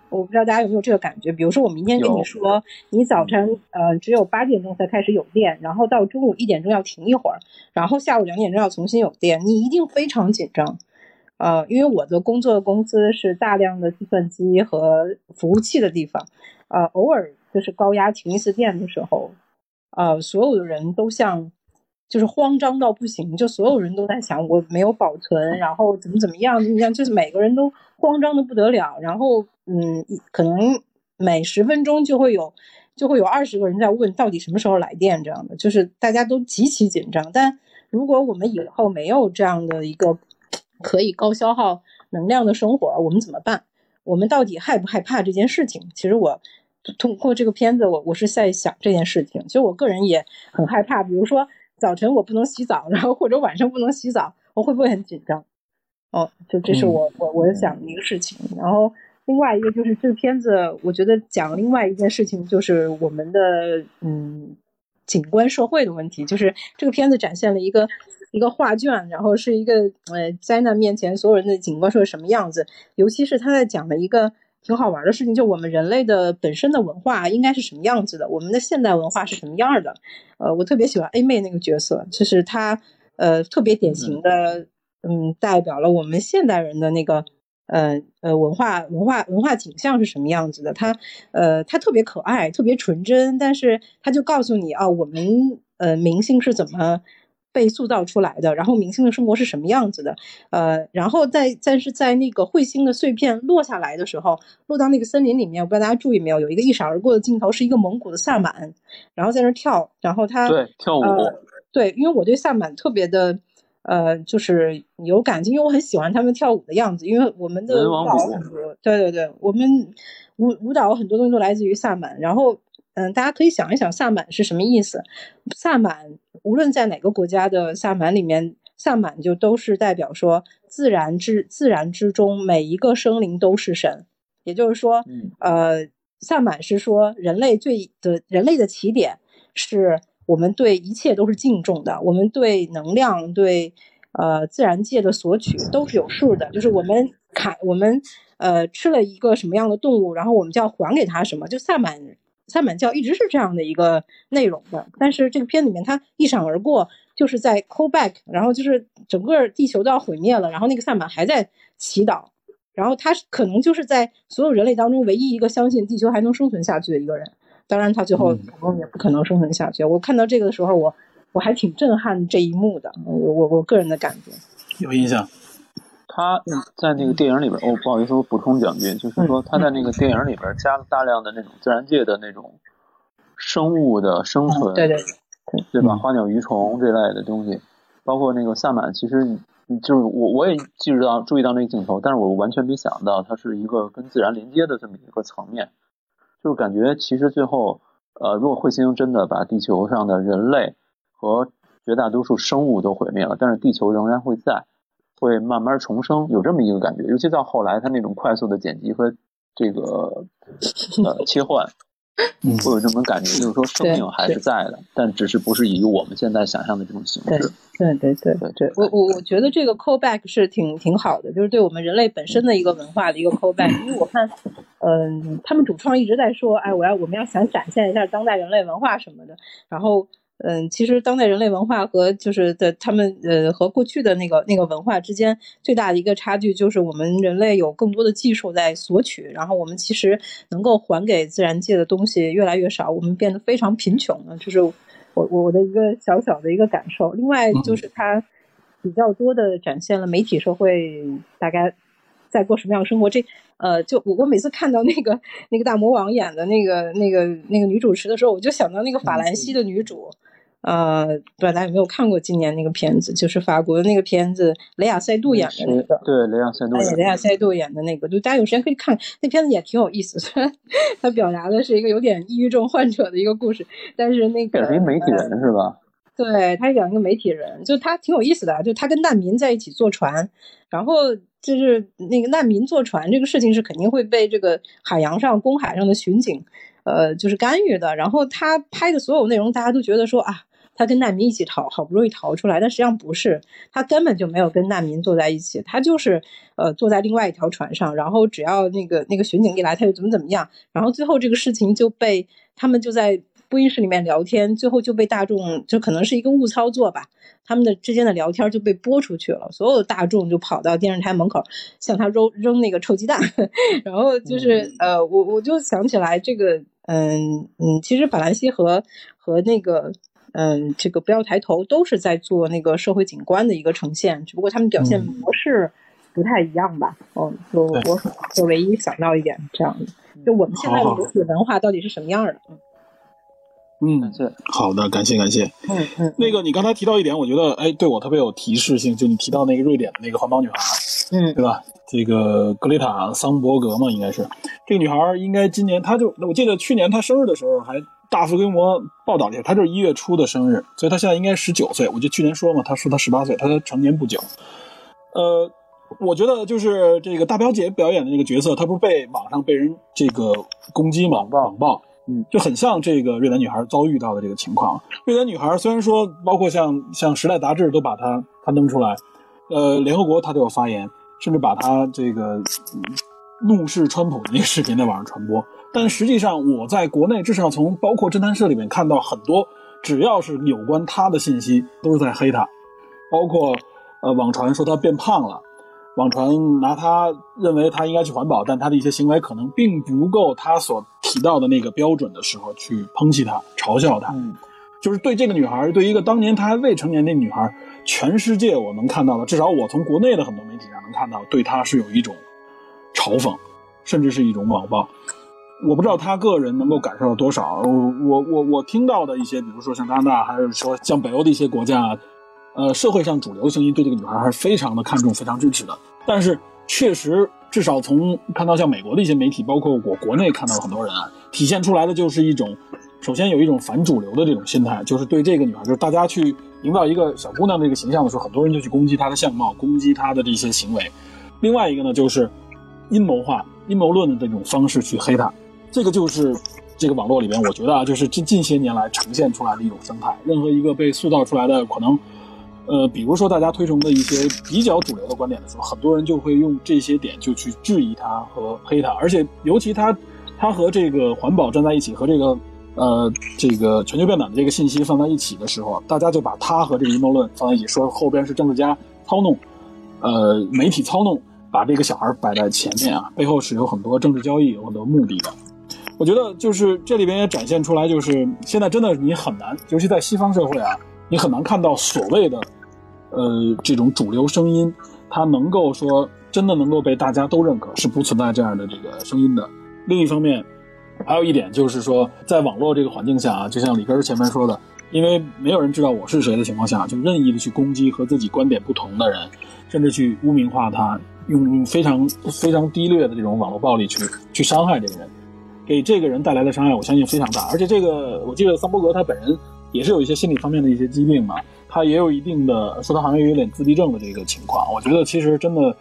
我不知道大家有没有这个感觉？比如说，我明天跟你说，你早晨呃只有八点钟才开始有电，然后到中午一点钟要停一会儿，然后下午两点钟要重新有电，你一定非常紧张。呃，因为我的工作公司是大量的计算机和服务器的地方，呃，偶尔就是高压停一次电的时候，呃，所有的人都像就是慌张到不行，就所有人都在想我没有保存，然后怎么怎么样怎么样，就是每个人都慌张的不得了，然后嗯，可能每十分钟就会有就会有二十个人在问到底什么时候来电这样的，就是大家都极其紧张。但如果我们以后没有这样的一个。可以高消耗能量的生活，我们怎么办？我们到底害不害怕这件事情？其实我通过这个片子，我我是在想这件事情。其实我个人也很害怕，比如说早晨我不能洗澡，然后或者晚上不能洗澡，我会不会很紧张？哦，就这是我我我想的一个事情。然后另外一个就是这个片子，我觉得讲另外一件事情，就是我们的嗯景观社会的问题，就是这个片子展现了一个。一个画卷，然后是一个呃灾难面前所有人的景观是什么样子，尤其是他在讲的一个挺好玩的事情，就我们人类的本身的文化应该是什么样子的，我们的现代文化是什么样的。呃，我特别喜欢 A 妹那个角色，就是她呃特别典型的，嗯，代表了我们现代人的那个呃呃文化文化文化景象是什么样子的。她呃她特别可爱，特别纯真，但是她就告诉你啊，我们呃明星是怎么。被塑造出来的，然后明星的生活是什么样子的？呃，然后在但是在那个彗星的碎片落下来的时候，落到那个森林里面，我不知道大家注意没有，有一个一闪而过的镜头，是一个蒙古的萨满，然后在那跳，然后他对跳舞，对，因为我对萨满特别的呃，就是有感情，因为我很喜欢他们跳舞的样子，因为我们的舞蹈很多，对对对，我们舞舞蹈很多东西都来自于萨满，然后。嗯，大家可以想一想，萨满是什么意思？萨满无论在哪个国家的萨满里面，萨满就都是代表说，自然之自然之中每一个生灵都是神。也就是说，呃，萨满是说人类最的人类的起点是我们对一切都是敬重的，我们对能量对呃自然界的索取都是有数的，就是我们砍我们呃吃了一个什么样的动物，然后我们就要还给他什么，就萨满。萨满教一直是这样的一个内容的，但是这个片里面它一闪而过，就是在 call back，然后就是整个地球都要毁灭了，然后那个萨满还在祈祷，然后他可能就是在所有人类当中唯一一个相信地球还能生存下去的一个人。当然，他最后可能也不可能生存下去。我看到这个的时候，我我还挺震撼这一幕的，我我我个人的感觉有印象。他在那个电影里边，哦，不好意思，我补充两句，就是说他在那个电影里边加了大量的那种自然界的那种生物的生存，对对对吧？花鸟鱼虫这类的东西，包括那个萨满，其实就是我我也记住到注意到那个镜头，但是我完全没想到它是一个跟自然连接的这么一个层面，就是感觉其实最后，呃，如果彗星真的把地球上的人类和绝大多数生物都毁灭了，但是地球仍然会在。会慢慢重生，有这么一个感觉，尤其到后来，他那种快速的剪辑和这个呃切换，会有这种感觉，就是说生命还是在的，但只是不是以我们现在想象的这种形式。对对对对对，我我我觉得这个 callback 是挺挺好的，就是对我们人类本身的一个文化的一个 callback。因为我看，嗯，他们主创一直在说，哎，我要我们要想展现一下当代人类文化什么的，然后。嗯，其实当代人类文化和就是的他们呃和过去的那个那个文化之间最大的一个差距，就是我们人类有更多的技术在索取，然后我们其实能够还给自然界的东西越来越少，我们变得非常贫穷了。就是我我我的一个小小的一个感受。另外就是它比较多的展现了媒体社会大概在过什么样的生活。这呃，就我我每次看到那个那个大魔王演的那个那个那个女主持的时候，我就想到那个法兰西的女主。呃，不知道大家有没有看过今年那个片子，就是法国的那个片子，雷亚塞杜演的那个。对，雷亚塞杜。雷亚塞杜演的那个，就大家有时间可以看那片子，也挺有意思。虽然他表达的是一个有点抑郁症患者的一个故事，但是那个。媒体人是吧？对他讲一个媒体人，就他挺有意思的，就他跟难民在一起坐船，然后就是那个难民坐船这个事情是肯定会被这个海洋上公海上的巡警，呃，就是干预的。然后他拍的所有内容，大家都觉得说啊。他跟难民一起逃，好不容易逃出来，但实际上不是，他根本就没有跟难民坐在一起，他就是呃坐在另外一条船上，然后只要那个那个巡警一来，他就怎么怎么样，然后最后这个事情就被他们就在播音室里面聊天，最后就被大众就可能是一个误操作吧，他们的之间的聊天就被播出去了，所有的大众就跑到电视台门口向他扔扔那个臭鸡蛋，然后就是呃我我就想起来这个嗯嗯，其实法兰西和和那个。嗯，这个不要抬头都是在做那个社会景观的一个呈现，只不过他们表现模式不太一样吧？哦，就我我唯一想到一点这样的，就我们现在的主体文化到底是什么样的？嗯，是好的，感谢感谢。嗯嗯，那个你刚才提到一点，我觉得哎，对我特别有提示性，就你提到那个瑞典的那个环保女孩，嗯，对吧？这个格雷塔桑伯格嘛，应该是这个女孩，应该今年她就我记得去年她生日的时候还。大幅规模报道一下，她就是一月初的生日，所以她现在应该十九岁。我就去年说嘛，她说她十八岁，她成年不久。呃，我觉得就是这个大表姐表演的那个角色，她不是被网上被人这个攻击嘛，网暴，嗯，就很像这个越南女孩遭遇到的这个情况。越南女孩虽然说，包括像像时代杂志都把她她弄出来，呃，联合国她都有发言，甚至把她这个怒视川普的那个视频在网上传播。但实际上，我在国内至少从包括侦探社里面看到很多，只要是有关她的信息，都是在黑她，包括呃网传说她变胖了，网传拿他认为他应该去环保，但他的一些行为可能并不够他所提到的那个标准的时候，去抨击他、嘲笑他。嗯就是对这个女孩，对一个当年她还未成年的女孩，全世界我能看到的，至少我从国内的很多媒体上能看到，对她是有一种嘲讽，甚至是一种网暴。我不知道他个人能够感受到多少。我我我听到的一些，比如说像加拿大，还是说像北欧的一些国家，呃，社会上主流声音对这个女孩还是非常的看重、非常支持的。但是确实，至少从看到像美国的一些媒体，包括我国内看到很多人啊，体现出来的就是一种。首先有一种反主流的这种心态，就是对这个女孩，就是大家去营造一个小姑娘这个形象的时候，很多人就去攻击她的相貌，攻击她的这些行为。另外一个呢，就是阴谋化、阴谋论的这种方式去黑她。这个就是这个网络里边，我觉得啊，就是近近些年来呈现出来的一种生态。任何一个被塑造出来的可能，呃，比如说大家推崇的一些比较主流的观点的时候，很多人就会用这些点就去质疑他和黑他，而且尤其他，他和这个环保站在一起，和这个。呃，这个全球变暖的这个信息放在一起的时候，大家就把它和这个阴谋论放在一起，说后边是政治家操弄，呃，媒体操弄，把这个小孩摆在前面啊，背后是有很多政治交易，有很多目的的。我觉得就是这里边也展现出来，就是现在真的你很难，尤其在西方社会啊，你很难看到所谓的呃这种主流声音，它能够说真的能够被大家都认可，是不存在这样的这个声音的。另一方面。还有一点就是说，在网络这个环境下啊，就像李根前面说的，因为没有人知道我是谁的情况下，就任意的去攻击和自己观点不同的人，甚至去污名化他，用非常非常低劣的这种网络暴力去去伤害这个人，给这个人带来的伤害，我相信非常大。而且这个，我记得桑伯格他本人也是有一些心理方面的一些疾病嘛，他也有一定的，说他好像有点自闭症的这个情况。我觉得其实真的。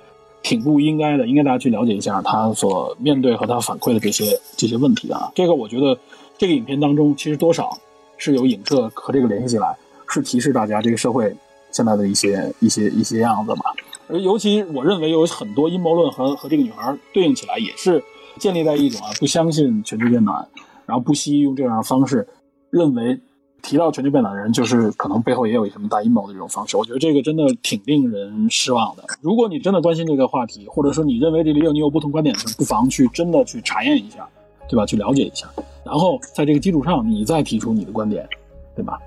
挺不应该的，应该大家去了解一下他所面对和他反馈的这些这些问题啊。这个我觉得，这个影片当中其实多少是有影射和这个联系起来，是提示大家这个社会现在的一些一些一些样子嘛。而尤其我认为有很多阴谋论和和这个女孩对应起来，也是建立在一种啊不相信全球变暖，然后不惜用这样的方式认为。提到全球变暖的人，就是可能背后也有什么大阴谋的这种方式。我觉得这个真的挺令人失望的。如果你真的关心这个话题，或者说你认为这里有你有不同观点的，不妨去真的去查验一下，对吧？去了解一下，然后在这个基础上，你再提出你的观点，对吧？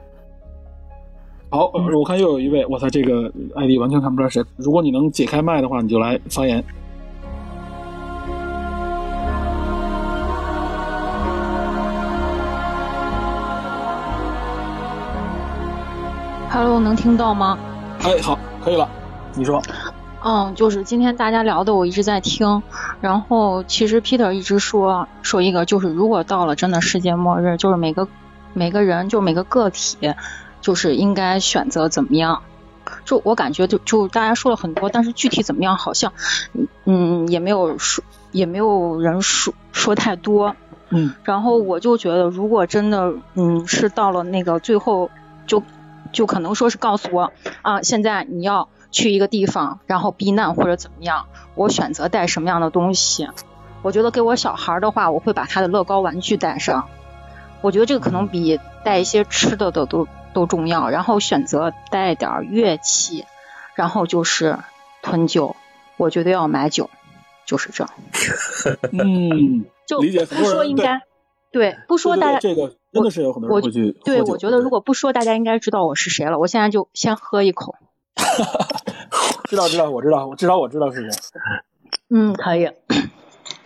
好，我看又有一位，我操，这个 ID 完全看不出来谁。如果你能解开麦的话，你就来发言。Hello，能听到吗？哎，好，可以了。你说。嗯，就是今天大家聊的，我一直在听。然后其实 Peter 一直说说一个，就是如果到了真的世界末日，就是每个每个人，就每个个体，就是应该选择怎么样。就我感觉，就就大家说了很多，但是具体怎么样，好像嗯也没有说，也没有人说说太多。嗯。然后我就觉得，如果真的嗯是到了那个最后就。就可能说是告诉我啊，现在你要去一个地方，然后避难或者怎么样，我选择带什么样的东西？我觉得给我小孩的话，我会把他的乐高玩具带上。我觉得这个可能比带一些吃的的都都重要。然后选择带点乐器，然后就是囤酒。我觉得要买酒，就是这。嗯，就不说应该。对，不说大家这个真的是有很多人会去。对，我觉得如果不说，大家应该知道我是谁了。我现在就先喝一口。知道知道，我知道，至少我知道是谁。嗯，可以。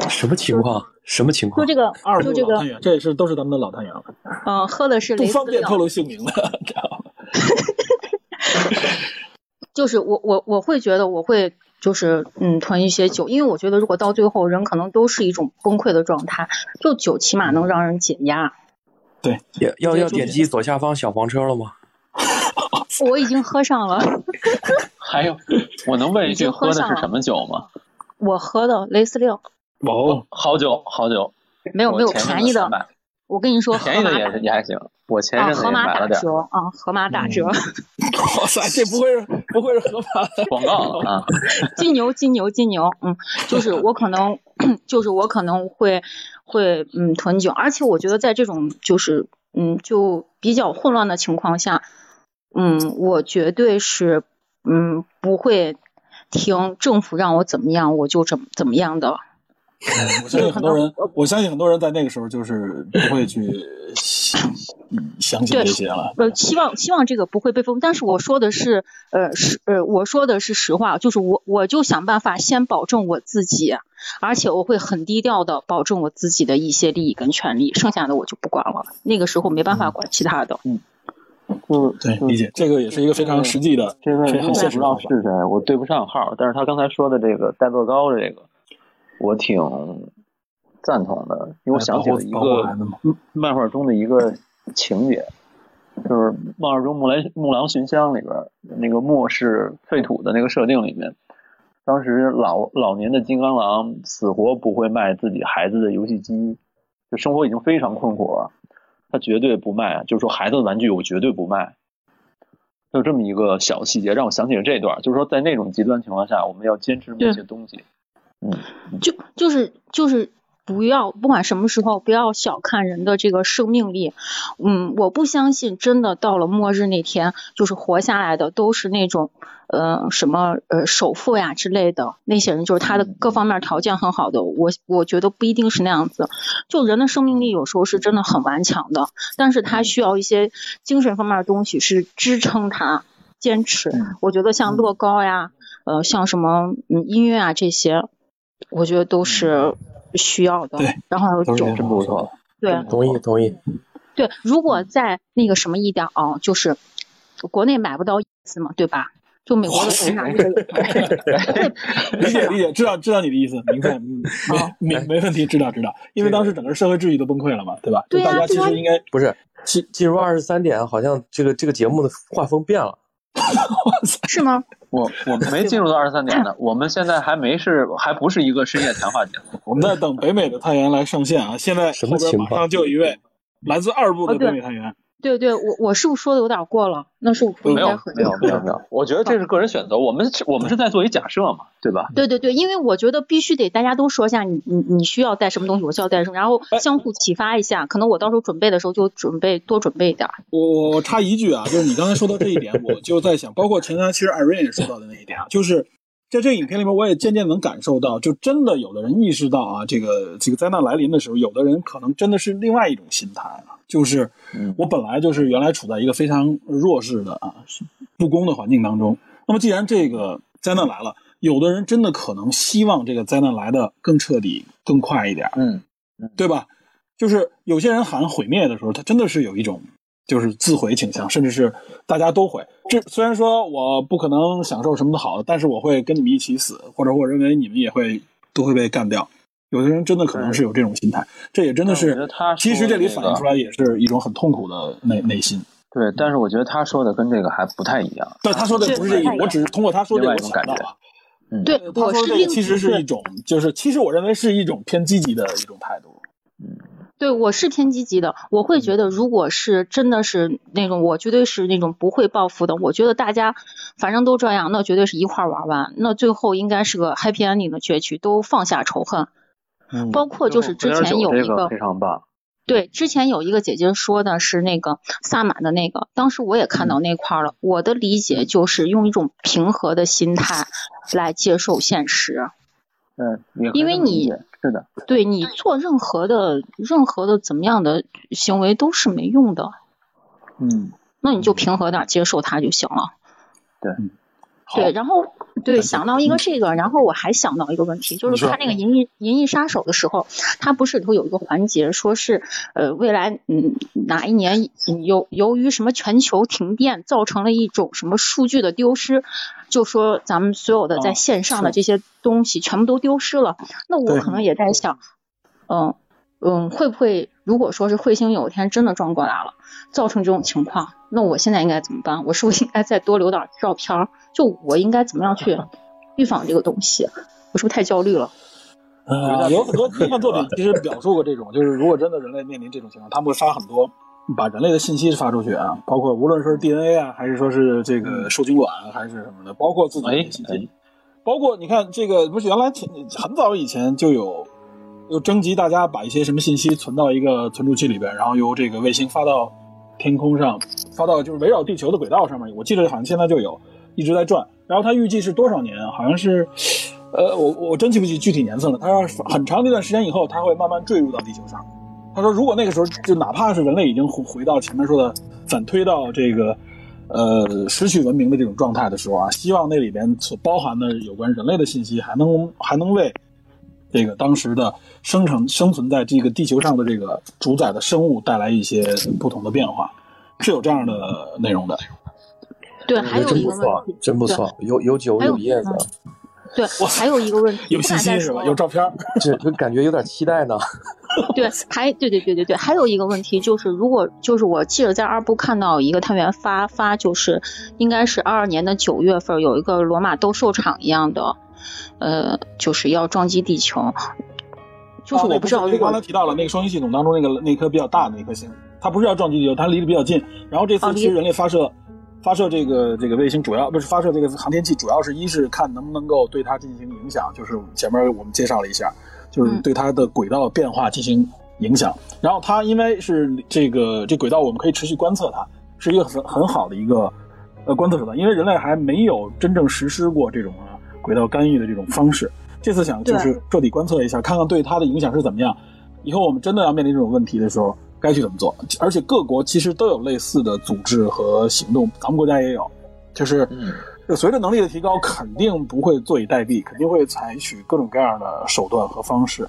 什么情况？什么情况？就这个，就这个，这也是都是咱们的老探员了。嗯，喝的是。不方便透露姓名的，知道吗？就是我我我会觉得我会。就是嗯，囤一些酒，因为我觉得如果到最后人可能都是一种崩溃的状态，就酒起码能让人解压。对，要要要点击左下方小黄车了吗？我已经喝上了。还有，我能问一句，喝的是什么酒吗？我喝的雷司令。哦，好酒，好酒。没有没有便宜的，我跟你说，河便宜的马也也还行。我前一啊，阵子也河马打买了点儿折啊，河马打折，哇塞，这不会是不会是河马的广告啊，金牛金牛金牛，嗯，就是我可能 就是我可能会会嗯囤酒，而且我觉得在这种就是嗯就比较混乱的情况下，嗯，我绝对是嗯不会听政府让我怎么样我就怎么怎么样的。我相信很多人，我相信很多人在那个时候就是不会去嗯相信这些了。呃，希望希望这个不会被封，但是我说的是，呃，是呃，我说的是实话，就是我我就想办法先保证我自己，而且我会很低调的保证我自己的一些利益跟权利，剩下的我就不管了。那个时候没办法管其他的。嗯嗯对，理解这个也是一个非常实际的、这位我非常现不知道实的。是谁，我对不上号，但是他刚才说的这个代乐高这个，我挺赞同的，因为我想起了一个漫画中的一个情节，就是漫画中《木兰木狼寻香》里边那个末世废土的那个设定里面，当时老老年的金刚狼死活不会卖自己孩子的游戏机，就生活已经非常困苦了，他绝对不卖，就是说孩子的玩具我绝对不卖。就这么一个小细节，让我想起了这段，就是说在那种极端情况下，我们要坚持某些东西。嗯，就就是就是不要不管什么时候不要小看人的这个生命力。嗯，我不相信真的到了末日那天，就是活下来的都是那种呃什么呃首富呀之类的那些人，就是他的各方面条件很好的。我我觉得不一定是那样子。就人的生命力有时候是真的很顽强的，但是他需要一些精神方面的东西是支撑他坚持。我觉得像乐高呀，呃，像什么嗯音乐啊这些。我觉得都是需要的。对，然后还有酒都是这，真不错。对同意同意。对。如果在那个什么一点啊，就是国内买不到次嘛，对吧？就美国的平台这个，理解理解，知道知道你的意思，明白，嗯哦 没没没问题，知道知道，因为当时整个社会秩序都崩溃了嘛，对吧？就大家其实应该不是进进入二十三点，好像这个这个节目的画风变了。是吗？我我们没进入到二十三点呢，我们现在还没是还不是一个深夜谈话节目。我们在等北美的探员来上线啊！现在什么后边情况马上就有一位来自二部的北美探员，对对，我我是不是说的有点过了？那是我不应没有该很没有没有没有，我觉得这是个人选择，我们我们是在做一假设嘛，对吧？对对对，因为我觉得必须得大家都说一下你你你需要带什么东西，我需要带什么，然后相互启发一下。可能我到时候准备的时候就准备多准备一点儿。我我插一句啊，就是你刚才说到这一点，我就在想，包括前台其实艾瑞也说到的那一点啊，就是在这个影片里面，我也渐渐能感受到，就真的有的人意识到啊，这个这个灾难来临的时候，有的人可能真的是另外一种心态啊，就是嗯。我本来就是原来处在一个非常弱势的啊不公的环境当中，那么既然这个灾难来了，有的人真的可能希望这个灾难来的更彻底、更快一点，嗯，对吧？就是有些人喊毁灭的时候，他真的是有一种就是自毁倾向，甚至是大家都毁。这虽然说我不可能享受什么的好的，但是我会跟你们一起死，或者我认为你们也会都会被干掉。有的人真的可能是有这种心态，这也真的是得他，其实这里反映出来也是一种很痛苦的内内心。对，但是我觉得他说的跟这个还不太一样。但他说的不是这个，我只是通过他说这个我另外一种感觉想到啊，嗯，对，他说这个其实是一种，就是其实我认为是一种偏积极的一种态度。对，我是偏积极的。我会觉得，如果是真的是那种，我绝对是那种不会报复的。我觉得大家反正都这样，那绝对是一块儿玩完。那最后应该是个 happy ending 的结局，都放下仇恨。嗯包括就是之前有一这个非常棒。对，之前有一个姐姐说的是那个萨满的那个，当时我也看到那块儿了。我的理解就是用一种平和的心态来接受现实。嗯，也因为你是的，对你做任何的任何的怎么样的行为都是没用的，嗯，那你就平和点接受他就行了。对，对，然后对想到一个这个，然后我还想到一个问题，就是看那个《银翼银翼杀手》的时候，它不是里头有一个环节，说是呃未来嗯哪一年嗯由由于什么全球停电造成了一种什么数据的丢失，就说咱们所有的在哦线上的。这些东西全部都丢失了。那我可能也在想，嗯嗯，会不会如果说是彗星有一天真的撞过来了，造成这种情况，那我现在应该怎么办？我是不是应该再多留点照片儿？就我应该怎么样去 预防这个东西？我是不是太焦虑了？呃，有很多科幻作品其实表述过这种，就是如果真的人类面临这种情况，他们会发很多把人类的信息发出去啊，包括无论说是 DNA 啊，还是说是这个受精卵啊，还是什么的，包括自己的信息，包括你看这个不是原来挺很早以前就有，有征集大家把一些什么信息存到一个存储器里边，然后由这个卫星发到天空上，发到就是围绕地球的轨道上面，我记得好像现在就有一直在转，然后它预计是多少年？好像是。呃，我我真记不起具体年份了。他说很长一段时间以后，他会慢慢坠入到地球上。他说，如果那个时候就哪怕是人类已经回回到前面说的反推到这个呃失去文明的这种状态的时候啊，希望那里边所包含的有关人类的信息还能还能为这个当时的生成生存在这个地球上的这个主宰的生物带来一些不同的变化，是有这样的内容的。对，还有一个问题，真不错，有有酒有叶子。对，还有一个问题，有信息是吧？有照片 这就感觉有点期待呢。对，还对对对对对，还有一个问题就是，如果就是我记得在二部看到一个探员发发，就是应该是二二年的九月份，有一个罗马斗兽场一样的，呃，就是要撞击地球，就是我不知道。刚才提到了那个双星系统当中那个那颗比较大的那颗星，它不是要撞击地球，它离得比较近。然后这次其实人类发射。发射这个这个卫星主要不是发射这个航天器，主要是一是看能不能够对它进行影响，就是前面我们介绍了一下，就是对它的轨道变化进行影响。然后它因为是这个这轨道，我们可以持续观测它，是一个很很好的一个呃观测手段。因为人类还没有真正实施过这种啊轨道干预的这种方式，这次想就是彻底观测一下，看看对它的影响是怎么样。以后我们真的要面临这种问题的时候。该去怎么做？而且各国其实都有类似的组织和行动，咱们国家也有。就是随着能力的提高，肯定不会坐以待毙，肯定会采取各种各样的手段和方式，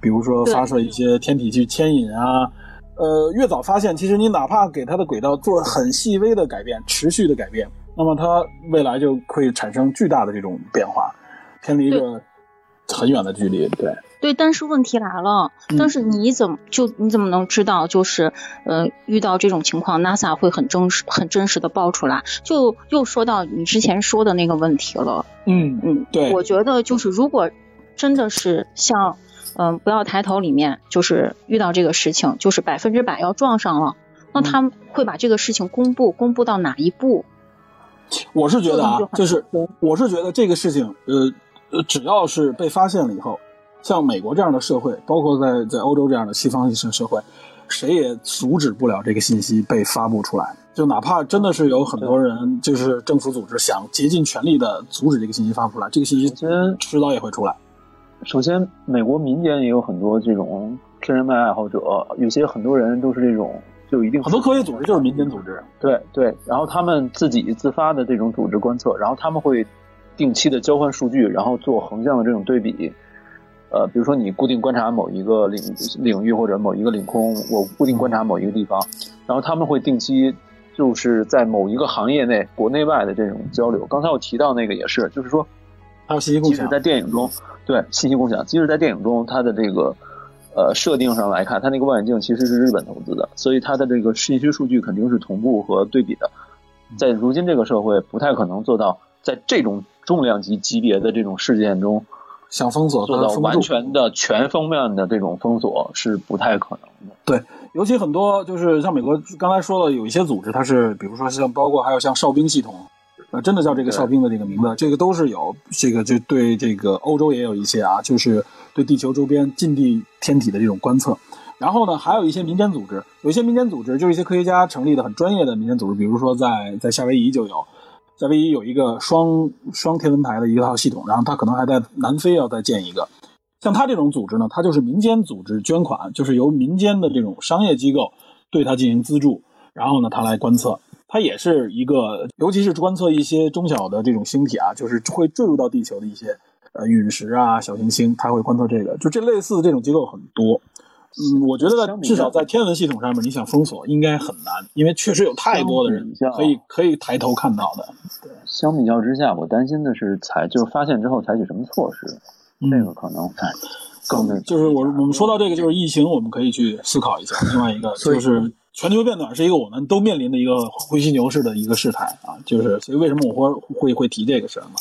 比如说发射一些天体去牵引啊。呃，越早发现，其实你哪怕给它的轨道做很细微的改变，持续的改变，那么它未来就会产生巨大的这种变化，偏离一个很远的距离。对。对，但是问题来了，但是你怎么就你怎么能知道，就是呃遇到这种情况，NASA 会很真实、很真实的报出来？就又说到你之前说的那个问题了。嗯嗯，对，我觉得就是如果真的是像嗯不要抬头里面，就是遇到这个事情，就是百分之百要撞上了，那他们会把这个事情公布，公布到哪一步？我是觉得啊，就是我是觉得这个事情，呃呃，只要是被发现了以后。像美国这样的社会，包括在在欧洲这样的西方性社会，谁也阻止不了这个信息被发布出来。就哪怕真的是有很多人，就是政府组织想竭尽全力的阻止这个信息发布出来，这个信息迟早也会出来。首先，美国民间也有很多这种真人漫爱好者，有些很多人都是这种就一定很多科学组织就是民间组织。对对，然后他们自己自发的这种组织观测，然后他们会定期的交换数据，然后做横向的这种对比。呃，比如说你固定观察某一个领领域或者某一个领空，我固定观察某一个地方，然后他们会定期就是在某一个行业内国内外的这种交流。刚才我提到那个也是，就是说，还有信息共享。即使在电影中，对信息共享，即使在电影中，它的这个呃设定上来看，它那个望远镜其实是日本投资的，所以它的这个信息数据肯定是同步和对比的。在如今这个社会，不太可能做到在这种重量级级别的这种事件中。想封锁做到完全的全方面的这种封锁是不太可能的。对，尤其很多就是像美国刚才说的，有一些组织，它是比如说像包括还有像哨兵系统，呃，真的叫这个哨兵的这个名字，这个都是有这个就对这个欧洲也有一些啊，就是对地球周边近地天体的这种观测。然后呢，还有一些民间组织，有一些民间组织就是一些科学家成立的很专业的民间组织，比如说在在夏威夷就有。夏威夷有一个双双天文台的一套系统，然后他可能还在南非要再建一个。像他这种组织呢，它就是民间组织捐款，就是由民间的这种商业机构对它进行资助，然后呢，他来观测。它也是一个，尤其是观测一些中小的这种星体啊，就是会坠入到地球的一些呃陨石啊、小行星，它会观测这个。就这类似的这种机构很多。嗯，我觉得在至少在天文系统上面，你想封锁应该很难，因为确实有太多的人可以可以抬头看到的。对，相比较之下，我担心的是采就是发现之后采取什么措施，这个可能更那就是我我们说到这个就是疫情，我们可以去思考一下。另外一个就是全球变暖是一个我们都面临的一个灰犀牛式的一个事态啊，就是所以为什么我会会会提这个事儿嘛？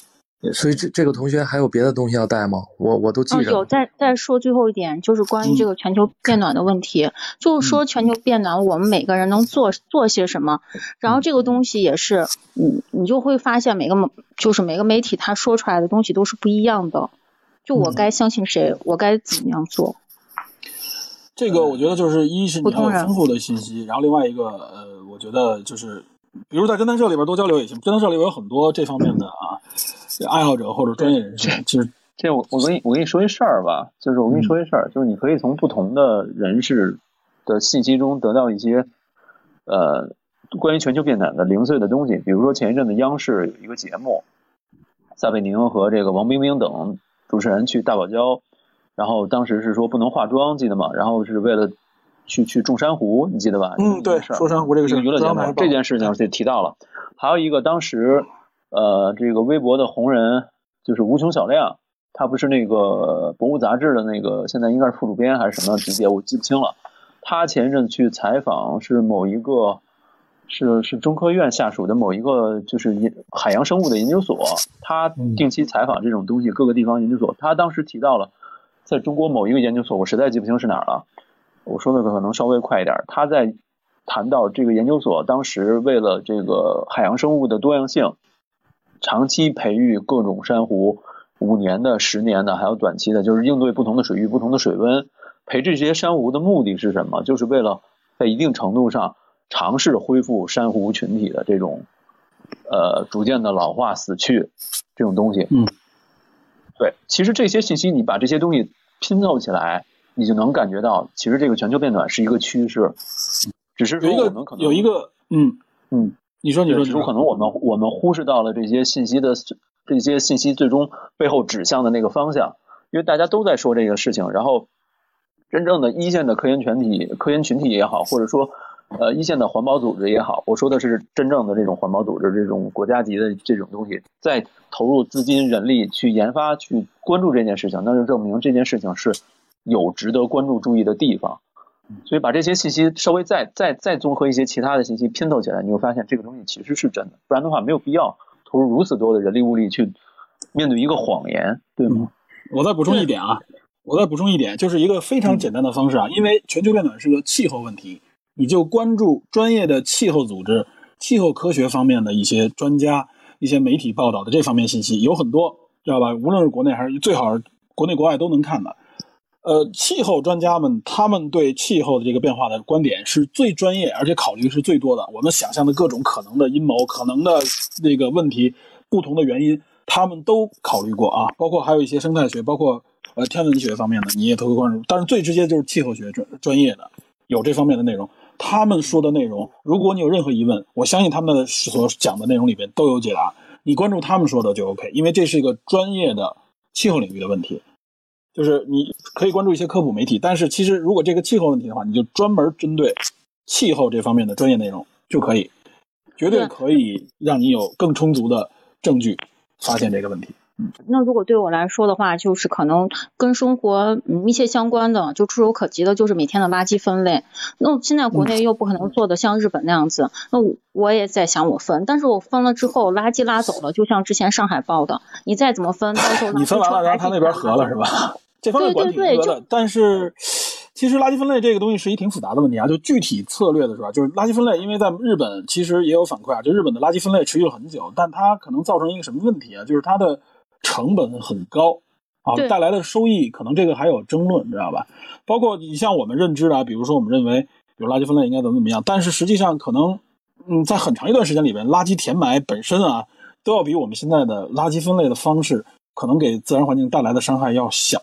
所以这这个同学还有别的东西要带吗？我我都记嗯，着。有再再说最后一点，就是关于这个全球变暖的问题，就是说全球变暖，我们每个人能做做些什么？然后这个东西也是，你你就会发现每个就是每个媒体他说出来的东西都是不一样的，就我该相信谁，我该怎么样做？这个我觉得就是一是你要丰富的信息，然后另外一个呃，我觉得就是，比如在侦探社里边多交流也行，侦探社里边有很多这方面的啊爱好者或者专业人士，其实这我我跟你我跟你说一事儿吧，就是我跟你说一事儿，就是你可以从不同的人士的信息中得到一些呃关于全球变暖的零碎的东西。比如说前一阵子央视有一个节目，撒贝宁和这个王冰冰等主持人去大堡礁，然后当时是说不能化妆，记得吗？然后是为了去去种珊瑚，你记得吧？嗯，对，说珊瑚这个事儿，娱乐节目这件事情就提到了，还有一个当时呃这个微博的红人就是无穷小亮，他不是那个博物杂志的那个现在应该是副主编还是什么级别，我记不清了。他前一阵去采访是某一个是是中科院下属的某一个就是研海洋生物的研究所，他定期采访这种东西，各个地方研究所。他当时提到了，在中国某一个研究所，我实在记不清是哪儿了。我说的可能稍微快一点。他在谈到这个研究所当时为了这个海洋生物的多样性，长期培育各种珊瑚，五年的、十年的，还有短期的，就是应对不同的水域、不同的水温。培这些珊瑚的目的是什么？就是为了在一定程度上尝试恢复珊瑚群体的这种呃逐渐的老化、死去这种东西。嗯，对，其实这些信息你把这些东西拼凑起来，你就能感觉到，其实这个全球变暖是一个趋势，只是说有一个我们可能有一个嗯嗯，你说你说只是说可能我们我们忽视到了这些信息的这些信息最终背后指向的那个方向，因为大家都在说这个事情，然后真正的一线的科研全体、科研群体也好，或者说呃一线的环保组织也好，我说的是真正的这种环保组织、这种国家级的这种东西，在投入资金、人力去研发、去关注这件事情，那就证明这件事情是有值得关注、注意的地方。所以把这些信息稍微再再再综合一些其他的信息拼凑起来，你会发现这个东西其实是真的，不然的话没有必要投入如此多的人力物力去面对一个谎言，对吗？我再补充一点啊，我再补充一点，就是一个非常简单的方式啊，因为全球变暖是个气候问题，你就关注专业的气候组织、气候科学方面的一些专家、一些媒体报道的这方面信息有很多，知道吧？无论是国内还是最好是国内国外都能看的。呃，气候专家们他们对气候的这个变化的观点是最专业，而且考虑是最多的。我们想象的各种可能的阴谋、可能的那个问题、不同的原因，他们都考虑过啊。包括还有一些生态学，包括呃天文学方面的，你也都会关注。但是最直接就是气候学专专业的，有这方面的内容。他们说的内容，如果你有任何疑问，我相信他们的所讲的内容里边都有解答。你关注他们说的就 OK，因为这是一个专业的气候领域的问题。就是你可以关注一些科普媒体，但是其实如果这个气候问题的话，你就专门针对气候这方面的专业内容就可以，绝对可以让你有更充足的证据发现这个问题。那如果对我来说的话，就是可能跟生活密切相关的，就触手可及的，就是每天的垃圾分类。那现在国内又不可能做的像日本那样子，那我也在想我分，但是我分了之后，垃圾拉走了，就像之前上海报的，你再怎么分，到时候你分完了，然后他那边合了是吧？这方面管挺多的，但是其实垃圾分类这个东西是一挺复杂的问题啊。就具体策略的是吧？就是垃圾分类，因为在日本其实也有反馈啊，就日本的垃圾分类持续了很久，但它可能造成一个什么问题啊？就是它的成本很高啊，带来的收益可能这个还有争论，知道吧？包括你像我们认知的啊，比如说我们认为，比如垃圾分类应该怎么怎么样，但是实际上可能，嗯，在很长一段时间里边，垃圾填埋本身啊，都要比我们现在的垃圾分类的方式可能给自然环境带来的伤害要小。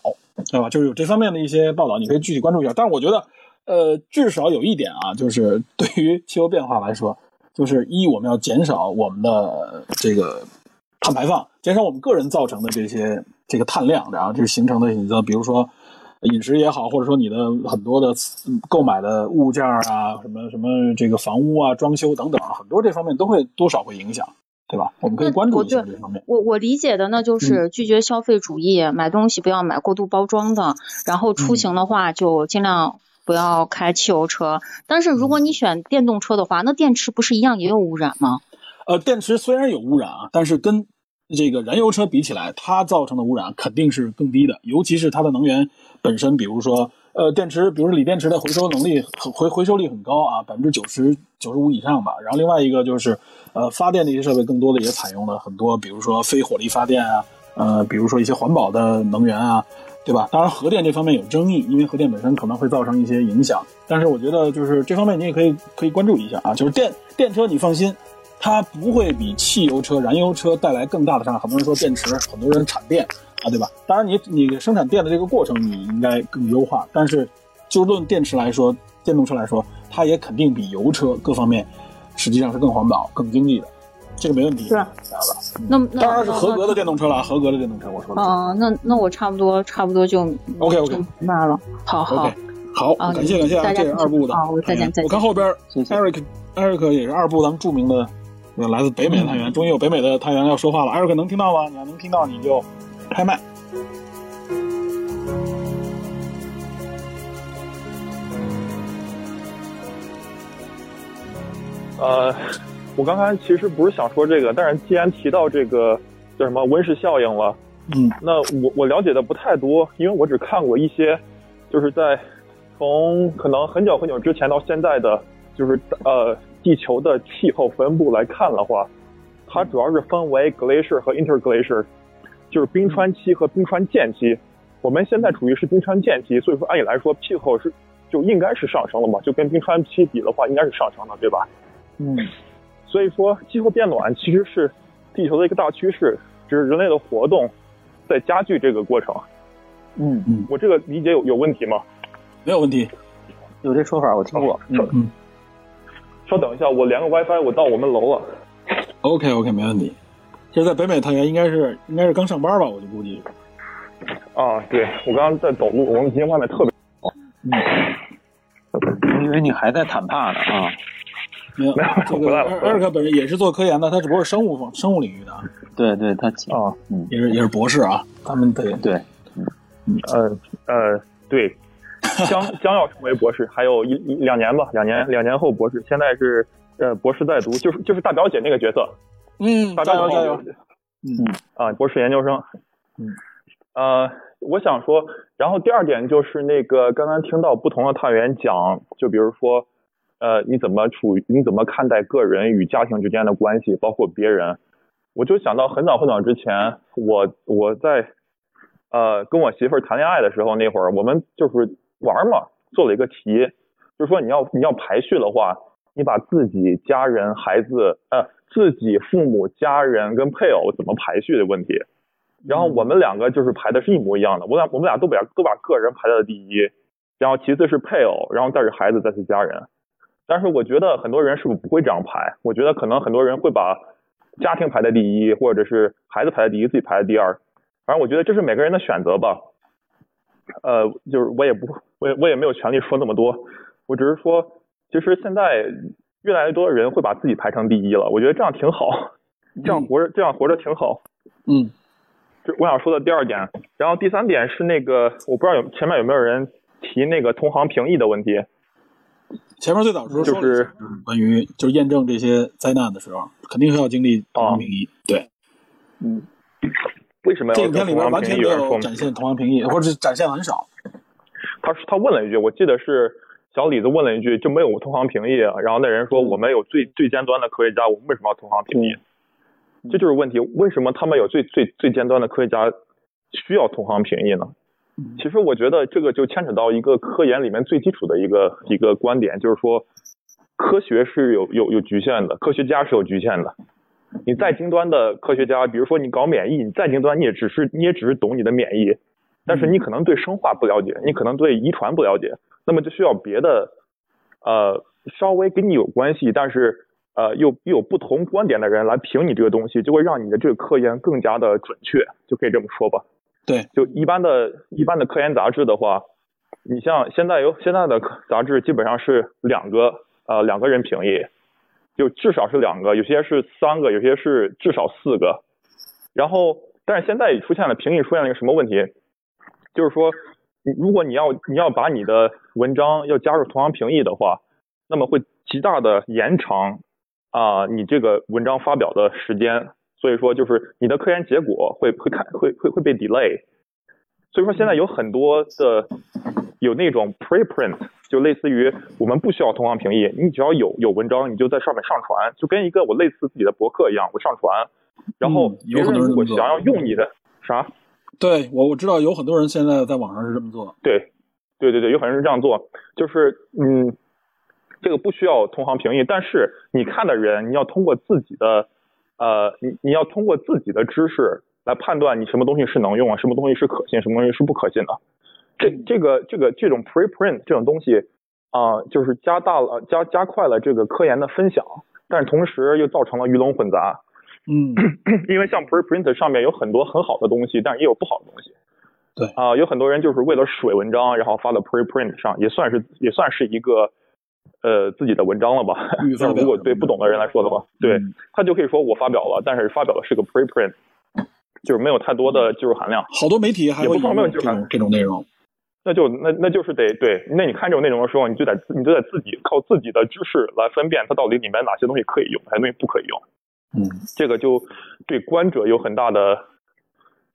对吧？就是有这方面的一些报道，你可以具体关注一下。但是我觉得，呃，至少有一点啊，就是对于气候变化来说，就是一我们要减少我们的这个碳排放，减少我们个人造成的这些这个碳量，然后这形成的你的，比如说饮食也好，或者说你的很多的购买的物件啊，什么什么这个房屋啊、装修等等，很多这方面都会多少会影响。对吧？我们可以关注一下这方面。我我理解的呢就是拒绝消费主义，嗯、买东西不要买过度包装的，然后出行的话就尽量不要开汽油车。但是如果你选电动车的话，那电池不是一样也有污染吗？呃，电池虽然有污染啊，但是跟这个燃油车比起来，它造成的污染肯定是更低的，尤其是它的能源本身，比如说呃电池，比如说锂电池的回收能力很回回收率很高啊，百分之九十九十五以上吧。然后另外一个就是呃发电的一些设备，更多的也采用了很多，比如说非火力发电啊，呃比如说一些环保的能源啊。对吧？当然，核电这方面有争议，因为核电本身可能会造成一些影响。但是我觉得，就是这方面你也可以可以关注一下啊。就是电电车，你放心，它不会比汽油车、燃油车带来更大的伤害。很多人说电池，很多人产电啊，对吧？当然，你你生产电的这个过程你应该更优化。但是，就论电池来说，电动车来说，它也肯定比油车各方面实际上是更环保、更经济的。这个没问题，是吧？那那当然是合格的电动车了，合格的电动车，我说的。哦，那那我差不多差不多就 OK OK 明白了。好好好，感谢感谢啊，这是二部的。好，我再见再见。我看后边，Eric Eric 也是二部咱们著名的，来自北美的探员，终于有北美的探员要说话了。Eric 能听到吗？你要能听到，你就开麦。呃。我刚才其实不是想说这个，但是既然提到这个叫什么温室效应了，嗯，那我我了解的不太多，因为我只看过一些，就是在从可能很久很久之前到现在的，就是呃地球的气候分布来看的话，它主要是分为 glacier 和 interglacier，就是冰川期和冰川间期。我们现在处于是冰川间期，所以说按理来说气候是就应该是上升了嘛，就跟冰川期比的话应该是上升的，对吧？嗯。所以说，气候变暖其实是地球的一个大趋势，只是人类的活动在加剧这个过程。嗯嗯，我这个理解有有问题吗？没有问题，有这说法我听过。嗯嗯，稍等一下，我连个 WiFi，我到我们楼了。OK OK，没问题。现在北美探员应该是应该是刚上班吧？我就估计。啊，对我刚刚在走路，我们今天外面特别好。嗯。我以为你还在坦帕呢啊。没有，这个艾尔克本人也是做科研的，他只不过是生物生物领域的。对对，他啊，也是也是博士啊。他们对对，呃呃，对，将将要成为博士，还有一一两年吧，两年两年后博士。现在是呃博士在读，就是就是大表姐那个角色。嗯，大表姐。嗯啊，博士研究生。嗯，呃，我想说，然后第二点就是那个刚刚听到不同的探员讲，就比如说。呃，你怎么处？你怎么看待个人与家庭之间的关系，包括别人？我就想到很早很早之前，我我在呃跟我媳妇儿谈恋爱的时候，那会儿我们就是玩嘛，做了一个题，就是说你要你要排序的话，你把自己家人、孩子呃自己父母、家人跟配偶怎么排序的问题。然后我们两个就是排的是一模一样的，我俩我们俩都把都把个人排在了第一，然后其次是配偶，然后再是孩子，再是家人。但是我觉得很多人是不是不会这样排？我觉得可能很多人会把家庭排在第一，或者是孩子排在第一，自己排在第二。反正我觉得这是每个人的选择吧。呃，就是我也不，我也我也没有权利说那么多。我只是说，其实现在越来越多的人会把自己排成第一了。我觉得这样挺好，这样活着这样活着挺好。嗯，这我想说的第二点。然后第三点是那个，我不知道有前面有没有人提那个同行评议的问题。前面最早时候就是关于就是验证这些灾难的时候，肯定是要经历同行评议。对，嗯，为什么这影片里边完全没有展现同行评议，或者是展现很少？他他问了一句，我记得是小李子问了一句，就没有同行评议。然后那人说，我们有最最尖端的科学家，我们为什么要同行评议？这就是问题，为什么他们有最最最尖端的科学家需要同行评议呢？其实我觉得这个就牵扯到一个科研里面最基础的一个一个观点，就是说科学是有有有局限的，科学家是有局限的。你再尖端的科学家，比如说你搞免疫，你再尖端你也只是你也只是懂你的免疫，但是你可能对生化不了解，你可能对遗传不了解，那么就需要别的呃稍微跟你有关系，但是呃又又有不同观点的人来评你这个东西，就会让你的这个科研更加的准确，就可以这么说吧。对，就一般的、一般的科研杂志的话，你像现在有现在的杂志基本上是两个呃两个人评议，就至少是两个，有些是三个，有些是至少四个。然后，但是现在出现了评议出现了一个什么问题？就是说，如果你要你要把你的文章要加入同行评议的话，那么会极大的延长啊你这个文章发表的时间。所以说就是你的科研结果会会看会会会被 delay。所以说现在有很多的有那种 preprint，就类似于我们不需要同行评议，你只要有有文章，你就在上面上传，就跟一个我类似自己的博客一样，我上传，然后别人如果想要用你的啥？对我我知道有很多人现在在网上是这么做。对，对对对，有很多人是这样做，就是嗯，这个不需要同行评议，但是你看的人，你要通过自己的呃，你你要通过自己的知识来判断你什么东西是能用啊，什么东西是可信，什么东西是不可信的。这这个这个这种 preprint 这种东西啊、就是加大了加加快了这个科研的分享，但是同时又造成了鱼龙混杂。嗯，因为像 preprint 上面有很多很好的东西，但是也有不好的东西。对啊、有很多人就是为了水文章，然后发到 preprint 上，也算是也算是一个呃自己的文章了吧预。发表但如果对不懂的人来说的话，对嗯他就可以说我发表了，但是发表的是个 preprint，就是没有太多的技术含量。好多媒体还会也不方引便就还用这种这种内容。那就那那就是得对，那你看这种内容的时候，你就得你就得自己靠自己的知识来分辨它到底里面哪些东西可以用，哪些东西不可以用。嗯，这个就对观者有很大的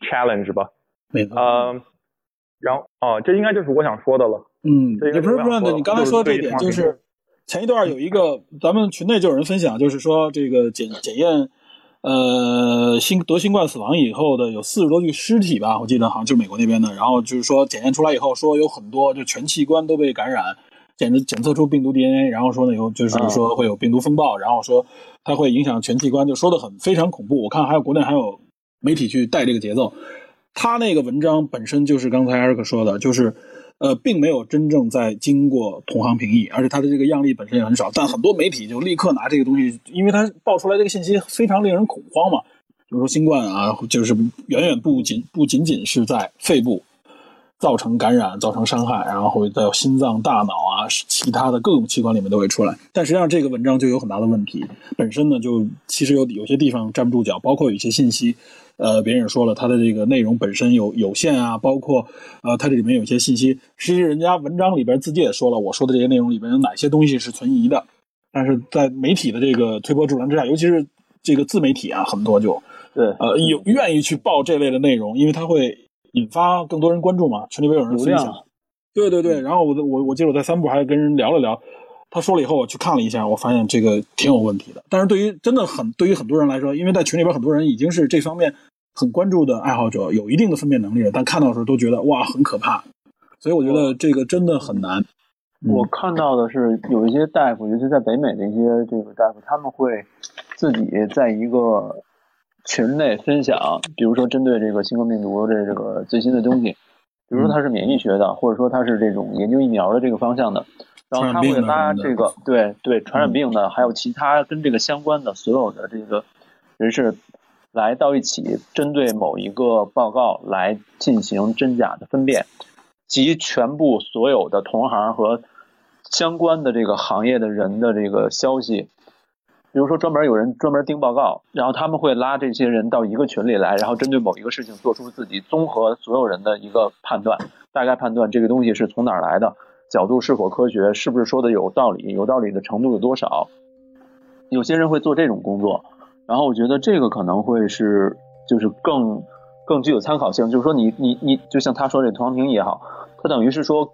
challenge 吧。没错。嗯，然后啊，这应该就是我想说的了。嗯，这个也不是不是的，是我想说你刚才说的这一点就是对就是前一段有一个 咱们群内就有人分享，就是说这个检检验呃新得新冠死亡以后的有四十多具尸体吧，我记得好像就是美国那边的，然后就是说检验出来以后说有很多就全器官都被感染。检检测出病毒 DNA，然后说呢有就是说会有病毒风暴，然后说它会影响全器官，就说的很非常恐怖。我看还有国内还有媒体去带这个节奏。他那个文章本身就是刚才艾瑞克说的，就是呃，并没有真正在经过同行评议，而且他的这个样例本身也很少。但很多媒体就立刻拿这个东西，因为他爆出来这个信息非常令人恐慌嘛，就是说新冠啊，就是远远不仅不仅仅是在肺部造成感染、造成伤害，然后会在心脏、大脑啊，其他的各种器官里面都会出来。但实际上这个文章就有很大的问题，本身呢就其实有有些地方站不住脚，包括有一些信息。呃，别人也说了，它的这个内容本身有有限啊，包括呃，它这里面有一些信息，实际人家文章里边自己也说了，我说的这些内容里边有哪些东西是存疑的，但是在媒体的这个推波助澜之下，尤其是这个自媒体啊，很多就对呃有愿意去报这类的内容，因为它会引发更多人关注嘛，群里边有人分享，对对对，然后我我我记得我在三部还跟人聊了聊。他说了以后，我去看了一下，我发现这个挺有问题的。但是对于真的很对于很多人来说，因为在群里边很多人已经是这方面很关注的爱好者，有一定的分辨能力了，但看到的时候都觉得哇很可怕，所以我觉得这个真的很难。嗯我看到的是有一些大夫，尤其在北美的一些这个大夫，他们会自己在一个群内分享，比如说针对这个新冠病毒的这个最新的东西，比如说他是免疫学的，或者说他是这种研究疫苗的这个方向的，然后他会拉这个对对传染病的，还有其他跟这个相关的所有的这个人士来到一起，针对某一个报告来进行真假的分辨，及全部所有的同行和相关的这个行业的人的这个消息。比如说，专门有人专门盯报告，然后他们会拉这些人到一个群里来，然后针对某一个事情做出自己综合所有人的一个判断，大概判断这个东西是从哪儿来的，角度是否科学，是不是说的有道理，有道理的程度有多少。有些人会做这种工作，然后我觉得这个可能会是就是更更具有参考性，就是说你你你就像他说这同行评也好，他等于是说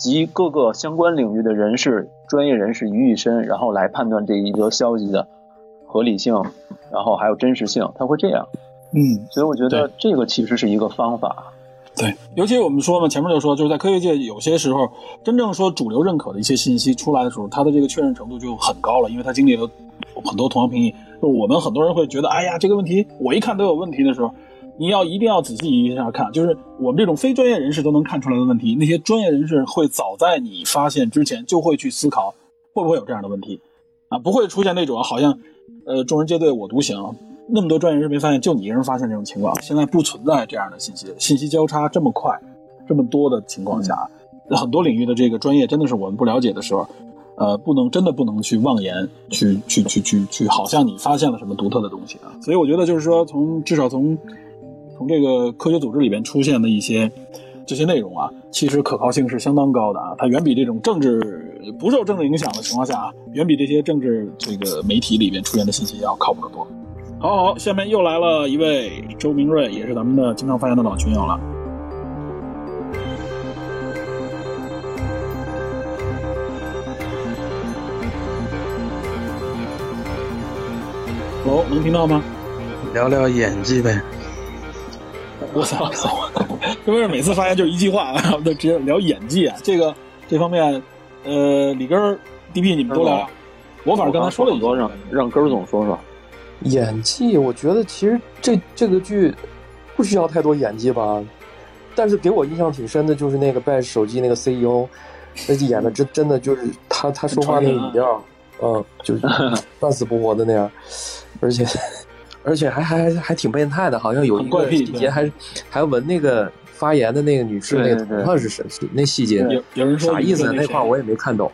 集各个相关领域的人士、专业人士于一身，然后来判断这一则消息的合理性，然后还有真实性，他会这样。嗯，所以我觉得这个其实是一个方法。对，尤其我们说嘛，前面就说，就是在科学界有些时候，真正说主流认可的一些信息出来的时候，它的这个确认程度就很高了，因为它经历了很多同行评议。就我们很多人会觉得，哎呀，这个问题我一看都有问题的时候，你要一定要仔细一下看，就是我们这种非专业人士都能看出来的问题，那些专业人士会早在你发现之前就会去思考会不会有这样的问题，啊，不会出现那种好像呃众人皆醉我独醒，那么多专业人士没发现，就你一个人发现这种情况，现在不存在这样的信息，信息交叉这么快、这么多的情况下，很多领域的这个专业真的是我们不了解的时候，呃，不能真的不能去妄言，去去去去去，好像你发现了什么独特的东西啊。所以我觉得就是说，从至少从从这个科学组织里边出现的一些这些内容啊，其实可靠性是相当高的啊，它远比这种政治不受政治影响的情况下啊，远比这些政治这个媒体里边出现的信息要靠谱得多。好好，下面又来了一位周明瑞，也是咱们的经常发言的老群友了。喽，能听到吗？聊聊演技呗。我操！哥们儿每次发言就一句话，然后就直接聊演技啊？这个这方面，呃，李根儿、DP 你们都聊。我反正刚才说了很多，让让根儿总说说。演技，我觉得其实这这个剧不需要太多演技吧。但是给我印象挺深的就是那个 Bash 手机那个 CEO，那演的真真的就是他他说话那个语调，嗯，就是 半死不活的那样，而且而且还还还挺变态的，好像有一个细节还还闻那个发言的那个女士那个头发是谁？那细节有有人说啥意思？那块我也没看懂。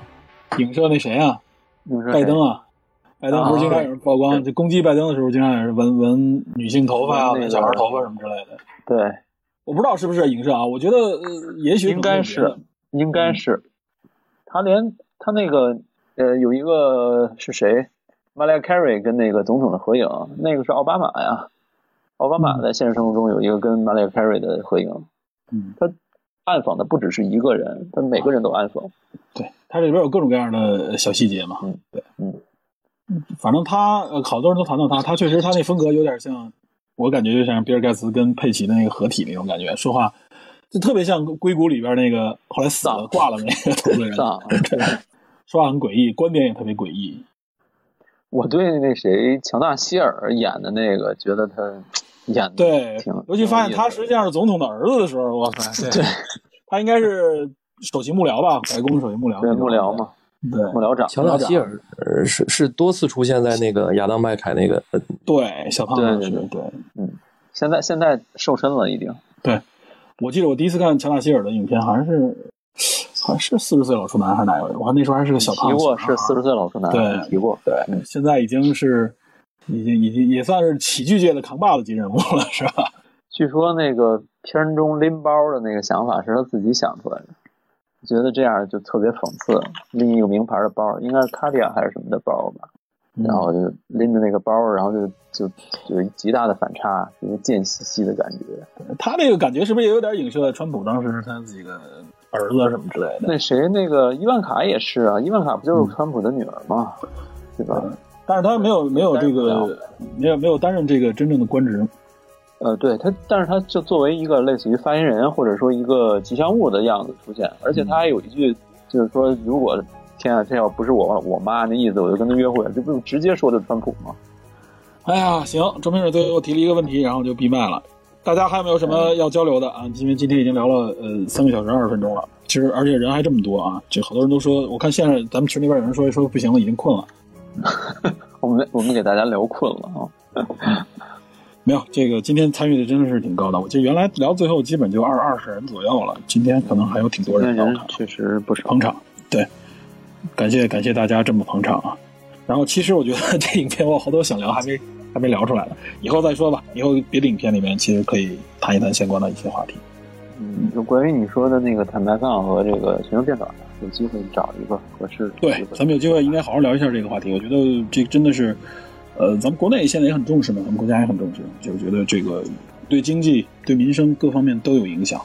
影射那谁啊？拜登啊？拜登不是经常有人曝光，就攻击拜登的时候，经常有人闻闻女性头发啊、闻小孩头发什么之类的。对，我不知道是不是影射啊？我觉得也许应该是，应该是。他连他那个呃，有一个是谁？Mariah Carey 跟那个总统的合影，那个是奥巴马呀。奥巴马在现实生活中有一个跟 Mariah Carey 的合影。嗯，他暗访的不只是一个人，他每个人都暗访。对他这里边有各种各样的小细节嘛。嗯，对，嗯。反正他呃，好多人都谈到他，他确实他那风格有点像，我感觉就像比尔盖茨跟佩奇的那个合体那种感觉，说话就特别像硅谷里边那个后来死了挂了那个投资人，说话很诡异，观点也特别诡异。我对那谁乔纳希尔演的那个，觉得他演的对挺，尤其发现他实际上是总统的儿子的时候，我 靠，对，他应该是首席幕僚吧，白宫首席幕僚，对幕僚嘛。对，幕僚长乔纳希尔是是多次出现在那个亚当麦凯那个对小胖子对对对，嗯，现在现在瘦身了已经。对，我记得我第一次看乔纳希尔的影片，好像是好像是四十岁老处男还是哪个？我那时候还是个小胖子。提过是四十岁老处男，对，提过。对，现在已经是已经已经也算是喜剧界的扛把子级人物了，是吧？据说那个片中拎包的那个想法是他自己想出来的。觉得这样就特别讽刺，拎一个名牌的包，应该是卡地亚还是什么的包吧，然后就拎着那个包，然后就就就极大的反差，一个贱兮兮的感觉。他那个感觉是不是也有点影射川普当时他自己的儿子什么之类的？那谁，那个伊万卡也是啊，伊万卡不就是川普的女儿吗？对吧？但是他没有没有这个没有没有担任这个真正的官职。呃，对他，但是他就作为一个类似于发言人或者说一个吉祥物的样子出现，而且他还有一句，就是说，如果天啊，这要不是我我妈那意思，我就跟他约会，这不用直接说的川普吗？哎呀，行，周明水最后提了一个问题，然后就闭麦了。大家还有没有什么要交流的啊？因为今天已经聊了呃三个小时二十分钟了，其实而且人还这么多啊，就好多人都说，我看现在咱们群里边有人说说不行了，已经困了。我们我们给大家聊困了啊。没有这个，今天参与的真的是挺高的。我记得原来聊最后基本就二二十人左右了，今天可能还有挺多人。人确实不少捧场，对，感谢感谢大家这么捧场啊。然后其实我觉得这影片我好多想聊，还没还没聊出来呢，以后再说吧。以后别的影片里面其实可以谈一谈相关的一些话题。嗯，就关于你说的那个坦白放和这个全球变短，有机会找一个合适的。对，咱们有机会应该好好聊一下这个话题。我觉得这真的是。呃，咱们国内现在也很重视嘛，咱们国家也很重视，就觉得这个对经济、对民生各方面都有影响。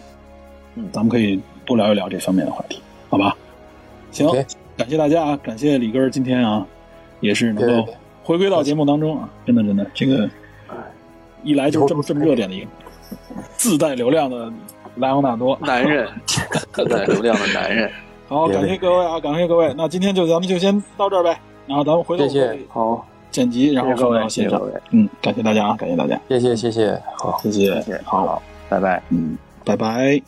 嗯，咱们可以多聊一聊这方面的话题，好吧？行，感谢大家啊，感谢李根今天啊，也是能够回归到节目当中啊真的真的这个一来就是这么这么热点的一个自带流量的莱昂纳多。男人 自带流量的男人。好感谢各位啊感谢各位那今天就咱们就先到这儿呗。然后咱们回头好。剪辑然后各位谢谢各位。嗯感谢大家啊感谢大家。谢谢谢谢好。谢谢。谢谢。好拜拜。嗯拜拜。